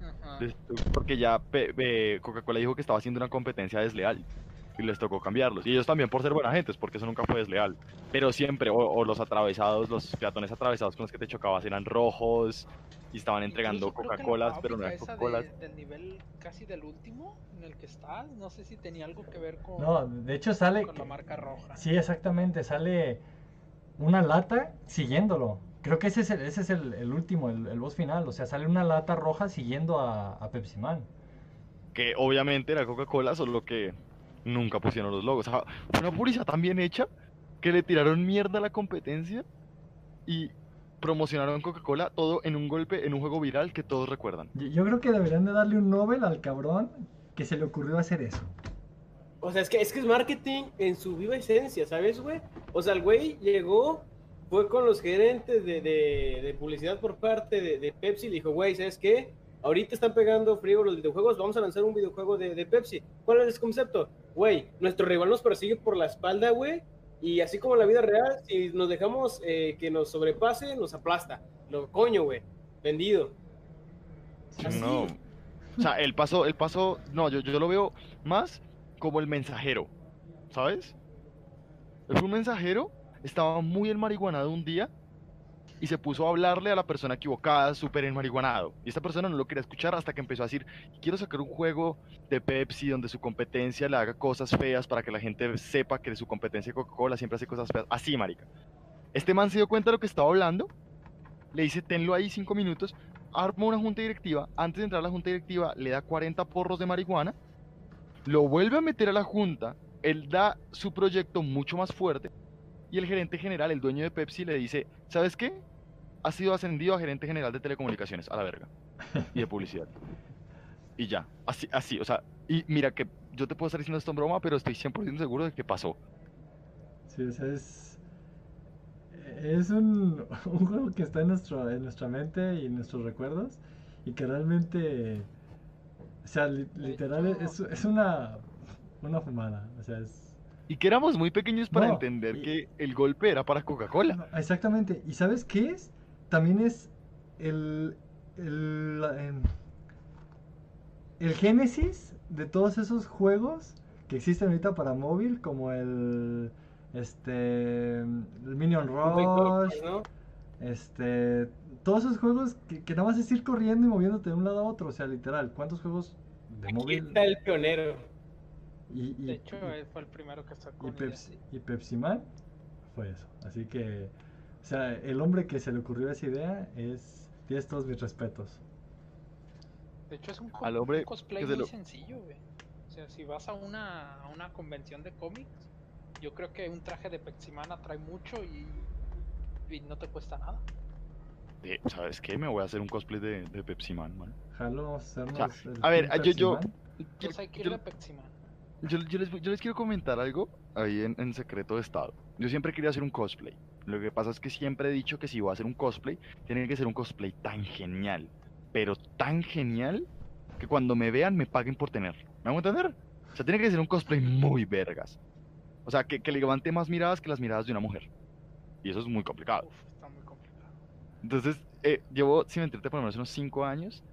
Ajá. les tocó- porque ya eh, Coca-Cola dijo que estaba haciendo una competencia desleal. Y les tocó cambiarlos. Y ellos también por ser buena gente, porque eso nunca fue desleal. Pero siempre, o, o los atravesados, los peatones atravesados con los que te chocabas eran rojos y estaban entregando Coca-Colas, pero no eran Coca-Colas. de- del nivel casi del último en el que estás, no sé si tenía algo que ver con, No, de hecho sale... con la marca roja. Sí, exactamente, sale una lata siguiéndolo. Creo que ese es el, ese es el, el último, el, el boss final. O sea, sale una lata roja siguiendo a, a Pepsi Man. Que obviamente era Coca-Cola, solo que nunca pusieron los logos. O sea, fue una publicidad tan bien hecha que le tiraron mierda a la competencia y promocionaron Coca-Cola todo en un golpe, en un juego viral que todos recuerdan. Yo, yo creo que deberían de darle un Nobel al cabrón que se le ocurrió hacer eso. O sea, es que, es que es marketing en su viva esencia, ¿sabes, güey? O sea, el güey llegó, fue con los gerentes de, de- de publicidad por parte de, de Pepsi y le dijo, güey, ¿sabes qué? Ahorita están pegando frío los videojuegos, vamos a lanzar un videojuego de, de Pepsi. ¿Cuál es el concepto? Güey, nuestro rival nos persigue por la espalda, güey, y así como en la vida real, si nos dejamos eh, que nos sobrepase, nos aplasta. Lo coño, güey, vendido. Así. No. O sea, el paso, el paso, no, yo, yo lo veo más como el mensajero, ¿sabes? Él fue un mensajero, estaba muy enmarihuanado un día y se puso a hablarle a la persona equivocada, súper enmarihuanado. Y esta persona no lo quería escuchar hasta que empezó a decir, quiero sacar un juego de Pepsi donde su competencia le haga cosas feas para que la gente sepa que su competencia de Coca-Cola siempre hace cosas feas. Así, marica. Este man se dio cuenta de lo que estaba hablando, le dice, tenlo ahí cinco minutos, arma una junta directiva, antes de entrar a la junta directiva le da 40 porros de marihuana, lo vuelve a meter a la junta, él da su proyecto mucho más fuerte y el gerente general, el dueño de Pepsi, le dice, ¿sabes qué? Ha sido ascendido a gerente general de telecomunicaciones, a la verga, y de publicidad. Y ya, así, así, o sea, y mira que yo te puedo estar diciendo esto en broma, pero estoy 100% seguro de que pasó. Sí, o sea, es. Es un, un juego que está en, nuestro, en nuestra mente y en nuestros recuerdos. Y que realmente. O sea, li- literal, es, es una. Una fumada. O sea, es. Y que éramos muy pequeños para No, entender y- que el golpe era para Coca-Cola. Exactamente. ¿Y sabes qué es? También es el. el em, el génesis de todos esos juegos que existen ahorita para móvil, como el este el Minion Rush, ¿no? este todos esos juegos que, que nada más es ir corriendo y moviéndote de un lado a otro, o sea, literal, ¿cuántos juegos de Aquí móvil está el pionero. Y, y- De hecho, él fue el primero que sacó y, Pepsi, y Pepsi Man fue eso. Así que, o sea, el hombre que se le ocurrió esa idea es, tienes todos mis respetos. De hecho, es un, co- Al hombre un cosplay muy lo- sencillo, güey. O sea, si vas a una, a una convención de cómics, yo creo que un traje de Pepsiman atrae mucho y, y no te cuesta nada. Eh, ¿Sabes qué? Me voy a hacer un cosplay de, de Pepsi Man, man. Jalo, vamos a hacernos el a ver, yo- yo- Pepsi Man. Entonces hay que ir yo- de Pepsiman. Yo, yo les, yo les quiero comentar algo ahí en, en secreto de estado. Yo siempre quería hacer un cosplay. Lo que pasa es que siempre he dicho que si voy a hacer un cosplay, tiene que ser un cosplay tan genial, pero tan genial que cuando me vean me paguen por tenerlo. ¿Me hago entender? O sea, tiene que ser un cosplay muy vergas. O sea, que, que le levante más miradas que las miradas de una mujer. Y eso es muy complicado. Uf, está muy complicado. Entonces, eh, llevo, sin mentirte, por lo menos unos 5 años.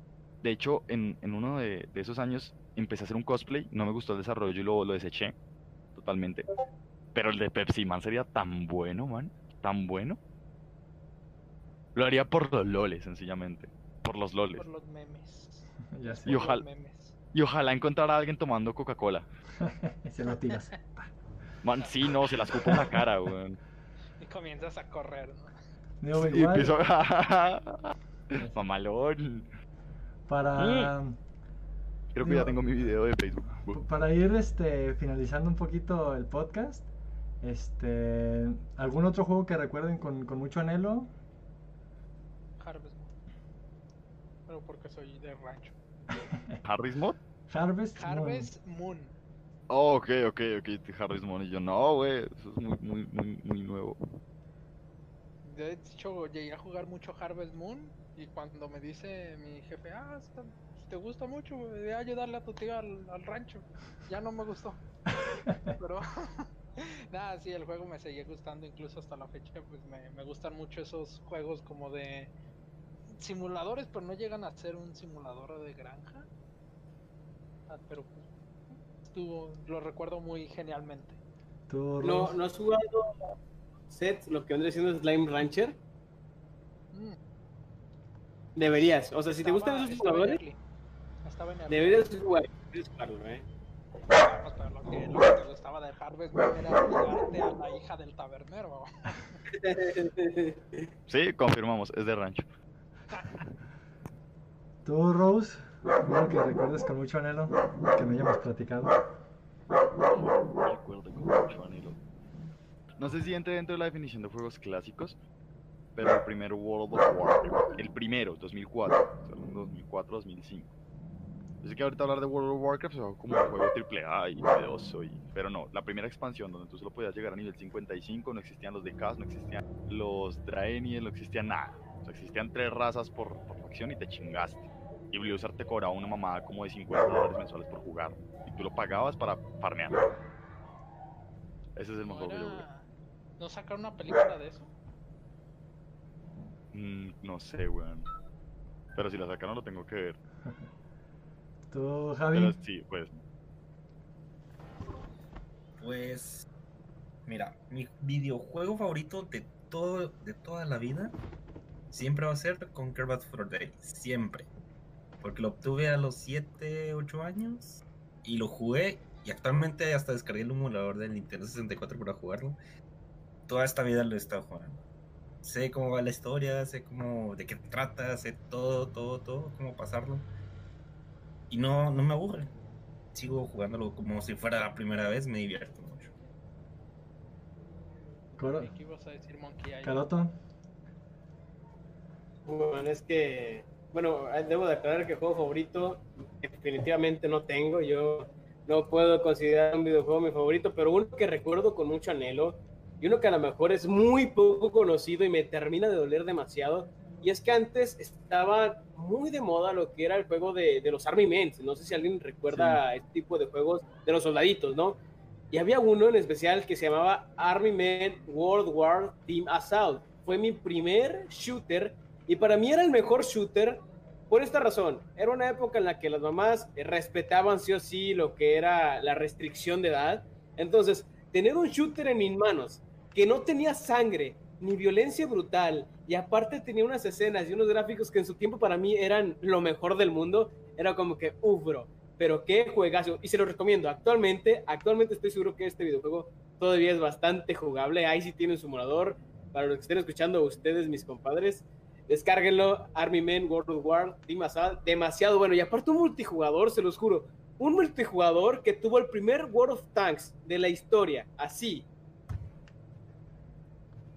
De hecho, en, en uno de, de esos años empecé a hacer un cosplay. No me gustó el desarrollo y lo, lo deseché totalmente. Pero el de Pepsi Man sería tan bueno, man. Tan bueno. Lo haría por los loles, sencillamente. Por los loles. Por los memes. Ya sé. Y por ojalá- los memes. Y ojalá encontrar a alguien tomando Coca-Cola. se lo tiras. Man, sí, no, se las escupo en la cara, weón. Y comienzas a correr, ¿no? Y empiezo. Mamalón. para, Creo que Digo- ya tengo mi video de Facebook. para ir este, finalizando un poquito el podcast, este, ¿algún otro juego que recuerden con, con mucho anhelo? Harvest Moon. Pero porque soy de rancho. Harvest. Moon. Harvest Moon. Oh, ok, ok, ok, Harris Mod. Y yo, no, güey, eso es muy, muy, muy, muy nuevo. De hecho, llegué a jugar mucho Harvest Moon y cuando me dice mi jefe, ah, está- te gusta mucho, a ayudarle a tu tío al, al rancho. Ya no me gustó. Pero, nada, sí, el juego me seguía gustando incluso hasta la fecha. Pues me, me gustan mucho esos juegos como de simuladores, pero no llegan a ser un simulador de granja. Ah, pero pues, estuvo, lo recuerdo muy genialmente. ¿Tú, ¿No? ¿No has jugado Seth, lo que vendría siendo Slime Rancher? Mm, Deberías. O sea, si te gustan esos early. Estaba en early. deberías jugar. Deberías jugarlo, eh. Vamos, pero lo que, lo que gustaba de Harvest Moon era a la hija del tabernero. Sí, confirmamos, es de rancho. ¿Tú, Rose? ¿Algo que recuerdes con mucho anhelo? Que me hayamos platicado. Recuerdo con mucho anhelo. No sé si entre dentro de la definición de juegos clásicos, pero el primer World of Warcraft, el primero, 2004, o sea, 2004, 2005. Yo sé que ahorita hablar de World of Warcraft es algo como un juego triple A y novedoso, y... pero no, la primera expansión donde tú solo podías llegar a nivel 55, no existían los DKs, no existían los Draenei, no existía nada. O sea, existían tres razas por, por facción y te chingaste. Y Blizzard te cobraba una mamada como de 50 dólares mensuales por jugar. Y tú lo pagabas para farmear. Ese es el ¿No, mejor juego. era... ¿No sacaron una película de eso? Mm, no sé, weón. Pero si la sacaron lo tengo que ver. ¿Tú, Pero sí, pues. Pues, mira, mi videojuego favorito de todo, de toda la vida siempre va a ser Conquer Bad for Day, siempre. Porque lo obtuve a los 7, 8 años y lo jugué y actualmente hasta descargué el emulador del Nintendo 64 para jugarlo. Toda esta vida lo he estado jugando. Sé cómo va la historia, sé cómo, de qué trata, sé todo, todo, todo, cómo pasarlo. Y no, no me aburre sigo jugándolo como si fuera la primera vez, me divierto mucho. ¿Qué ibas a decir, Monkey? ¿Caroto? Bueno, es que, bueno, eh, debo de aclarar que juego favorito definitivamente no tengo. Yo no puedo considerar un videojuego mi favorito, pero uno que recuerdo con mucho anhelo y uno que a lo mejor es muy poco conocido y me termina de doler demasiado. Y es que antes estaba muy de moda lo que era el juego de, de los Army Men. No sé si alguien recuerda este tipo de juegos de los soldaditos, ¿no? Y había uno en especial que se llamaba Army Men World War Team Assault. Fue mi primer shooter y para mí era el mejor shooter Por esta razón, era una época en la que las mamás respetaban sí o sí lo que era la restricción de edad. Entonces, tener un shooter en mis manos que no tenía sangre ni violencia brutal y aparte tenía unas escenas y unos gráficos que en su tiempo para mí eran lo mejor del mundo, era como que, uff, pero qué juegazo. Y se lo recomiendo. Actualmente, actualmente estoy seguro que este videojuego todavía es bastante jugable. Ahí sí tiene un simulador. Para los que estén escuchando ustedes, mis compadres, descárguenlo. Army Men World War, demasiado, demasiado bueno. Y aparte un multijugador, se los juro. Un multijugador que tuvo el primer World of Tanks de la historia. Así.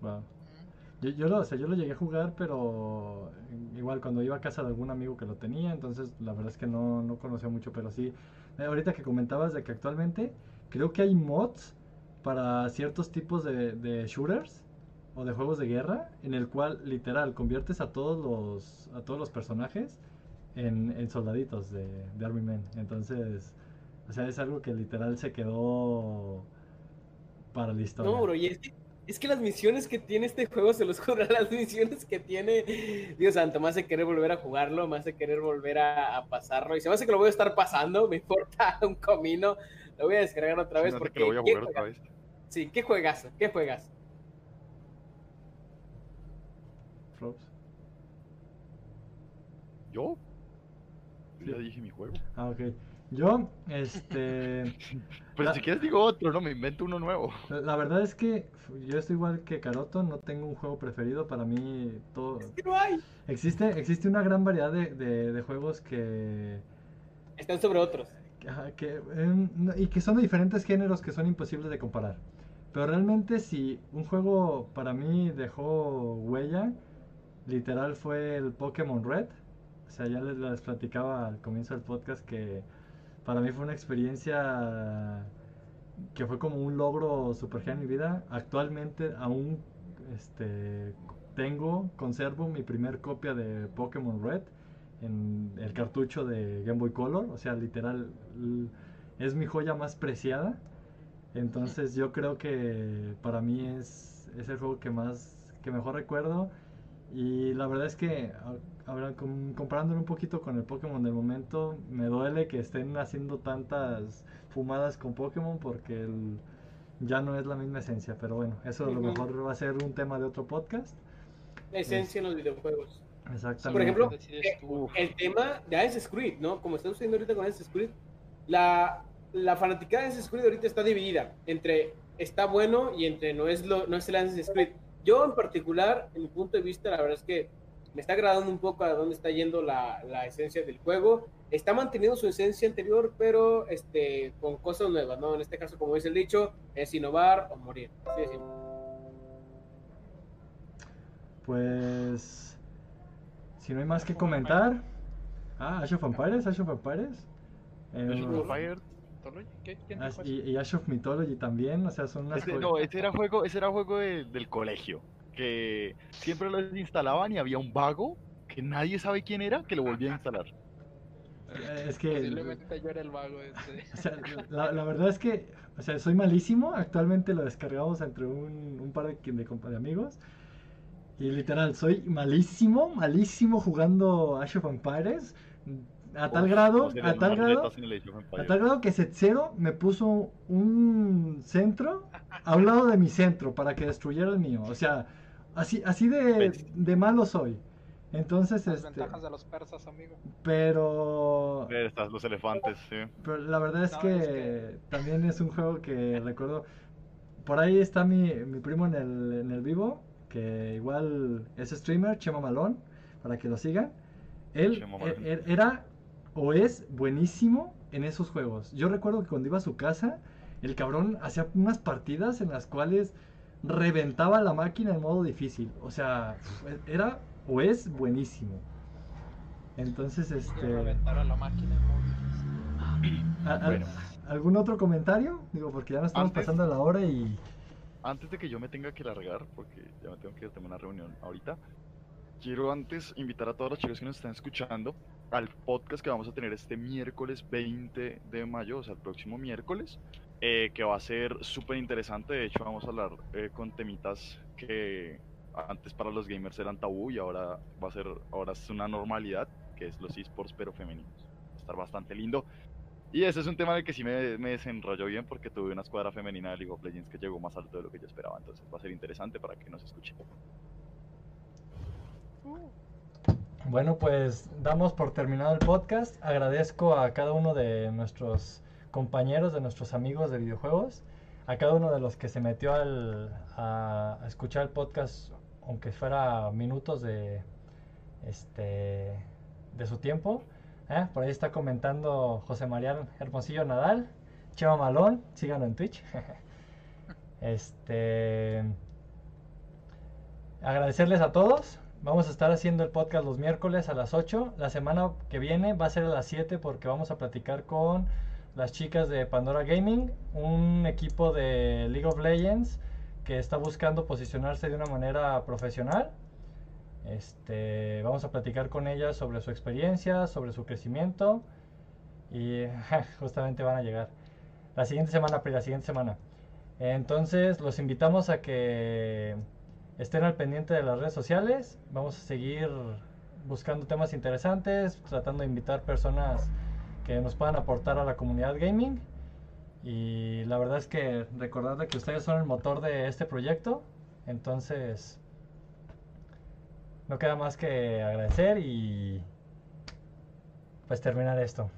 Wow. Yo, yo, lo, o sea, yo lo llegué a jugar, pero igual cuando iba a casa de algún amigo que lo tenía, entonces la verdad es que no, no conocía mucho, pero sí. eh, ahorita que comentabas de que actualmente creo que hay mods para ciertos tipos de, de shooters o de juegos de guerra en el cual literal conviertes a todos los a todos los personajes en, en soldaditos de, de Army Men. Entonces, o sea, es algo que literal se quedó para la historia. No, bro, y es que, es que las misiones que tiene este juego, se los juro, las misiones que tiene, Dios santo, me hace querer volver a jugarlo, me hace querer volver a, a pasarlo, y se me hace que lo voy a estar pasando, me importa un comino, lo voy a descargar otra vez porque... que lo voy a ¿qué jugar otra vez. Sí, qué juegazo, qué juegazo. Flops. ¿Yo? Yo Sí. ya dije mi juego. Ah, ok. Yo, este... Pero La- si quieres digo otro, no, me invento uno nuevo. La la verdad es que yo estoy igual que Caroto, no tengo un juego preferido, para mí todo... Es que no hay. Existe, existe una gran variedad de, de- de juegos que... Están sobre otros. que, em, y que son de diferentes géneros que son imposibles de comparar. Pero realmente si un juego para mí dejó huella, literal fue el Pokémon Red. O sea, ya les, les platicaba al comienzo del podcast que para mí fue una experiencia que fue como un logro super genial en mi vida. Actualmente aún este, tengo, conservo mi primer copia de Pokémon Red en el cartucho de Game Boy Color. O sea, literal, es mi joya más preciada. Entonces yo creo que para mí es, es el juego que más, que mejor recuerdo. Y la verdad es que a- com- comparándolo un poquito con el Pokémon del momento, me duele que estén haciendo tantas fumadas con Pokémon porque el- ya no es la misma esencia. Pero bueno, eso a lo mejor va a ser un tema de otro podcast. La esencia en los videojuegos. Exactamente. Por ejemplo, eh, el tema de Assassin's Creed, ¿no? Como está sucediendo ahorita con Assassin's Creed, la, la fanaticada de Assassin's Creed ahorita está dividida entre está bueno y entre no es, lo, no es el Assassin's Creed. Yo en particular, en mi punto de vista, la verdad es que me está agradando un poco a dónde está yendo la, la esencia del juego. Está manteniendo su esencia anterior, pero este, con cosas nuevas, ¿no? En este caso, como dice el dicho, es innovar o morir. Así de simple. Pues. Si no hay más que comentar. Ah, Ash of Empires, Ash of Empires. Eh, Age of Empires. ¿Tolo? ¿Qué? ¿Quién Ash- y, y Ash of Mythology también, o sea, son unas Ese, no, ese era juego, ese era juego de- del colegio. Que siempre lo instalaban y había un vago que nadie sabe quién era que lo volvía a instalar. Es que. Posiblemente yo era el vago este. O sea, la, la verdad es que, o sea, soy malísimo. Actualmente lo descargamos entre un, un par de, de, de amigos. Y literal, soy malísimo, malísimo jugando Ash of Empires. A tal Uf, grado, a tal grado, a tal grado que Setzero me puso un centro a un lado de mi centro para que destruyera el mío. O sea, así, así de, Ves. de malo soy. Entonces, Las este, ventajas de los persas, amigo. pero Estas, los elefantes, sí. pero la verdad es, No, que es que- también es un juego que recuerdo. Por ahí está mi, mi primo en el, en el vivo, que igual es streamer, Chema Malón, para que lo sigan. Él Chema e- Malón. e- era o es buenísimo en esos juegos. Yo recuerdo que cuando iba a su casa, el cabrón hacía unas partidas en las cuales reventaba la máquina en modo difícil. O sea, era o es buenísimo. Entonces, este... reventar a la máquina en móviles. ¿A- a- Bueno. ¿Algún otro comentario? Digo, porque ya nos estamos Antes- pasando la hora y... Antes de que yo me tenga que largar, porque ya me tengo que ir, tengo una reunión ahorita, quiero antes invitar a todos los chicos que nos están escuchando al podcast que vamos a tener este miércoles 20 de mayo, o sea, el próximo miércoles, eh, que va a ser súper interesante. De hecho, vamos a hablar eh, con temitas que antes para los gamers eran tabú y ahora va a ser, ahora es una normalidad. que es los esports pero femeninos. Va a estar bastante lindo. Y ese es un tema en el que sí me, me desenrolló bien porque tuve una escuadra femenina de League of Legends que llegó más alto de lo que yo esperaba. Entonces va a ser interesante para que nos escuchen. Bueno, pues damos por terminado el podcast. Agradezco a cada uno de nuestros compañeros, de nuestros amigos de videojuegos, a cada uno de los que se metió al, a, escuchar el podcast, aunque fuera minutos de, este, de su tiempo. ¿eh? Por ahí está comentando José María Hermosillo Nadal, Chema Malón, síganlo en Twitch. este, agradecerles a todos. Vamos a estar haciendo el podcast los miércoles a las 8. La semana que viene va a ser a las 7 porque vamos a platicar con las chicas de Pandora Gaming, un equipo de League of Legends que está buscando posicionarse de una manera profesional. Este, vamos a platicar con ellas sobre su experiencia, sobre su crecimiento y justamente van a llegar la siguiente semana, la siguiente semana. Entonces los invitamos a que estén al pendiente de las redes sociales. Vamos a seguir buscando temas interesantes, tratando de invitar personas que nos puedan aportar a la comunidad gaming. Y la verdad es que recordad que ustedes son el motor de este proyecto. Entonces, no queda más que agradecer y pues terminar esto.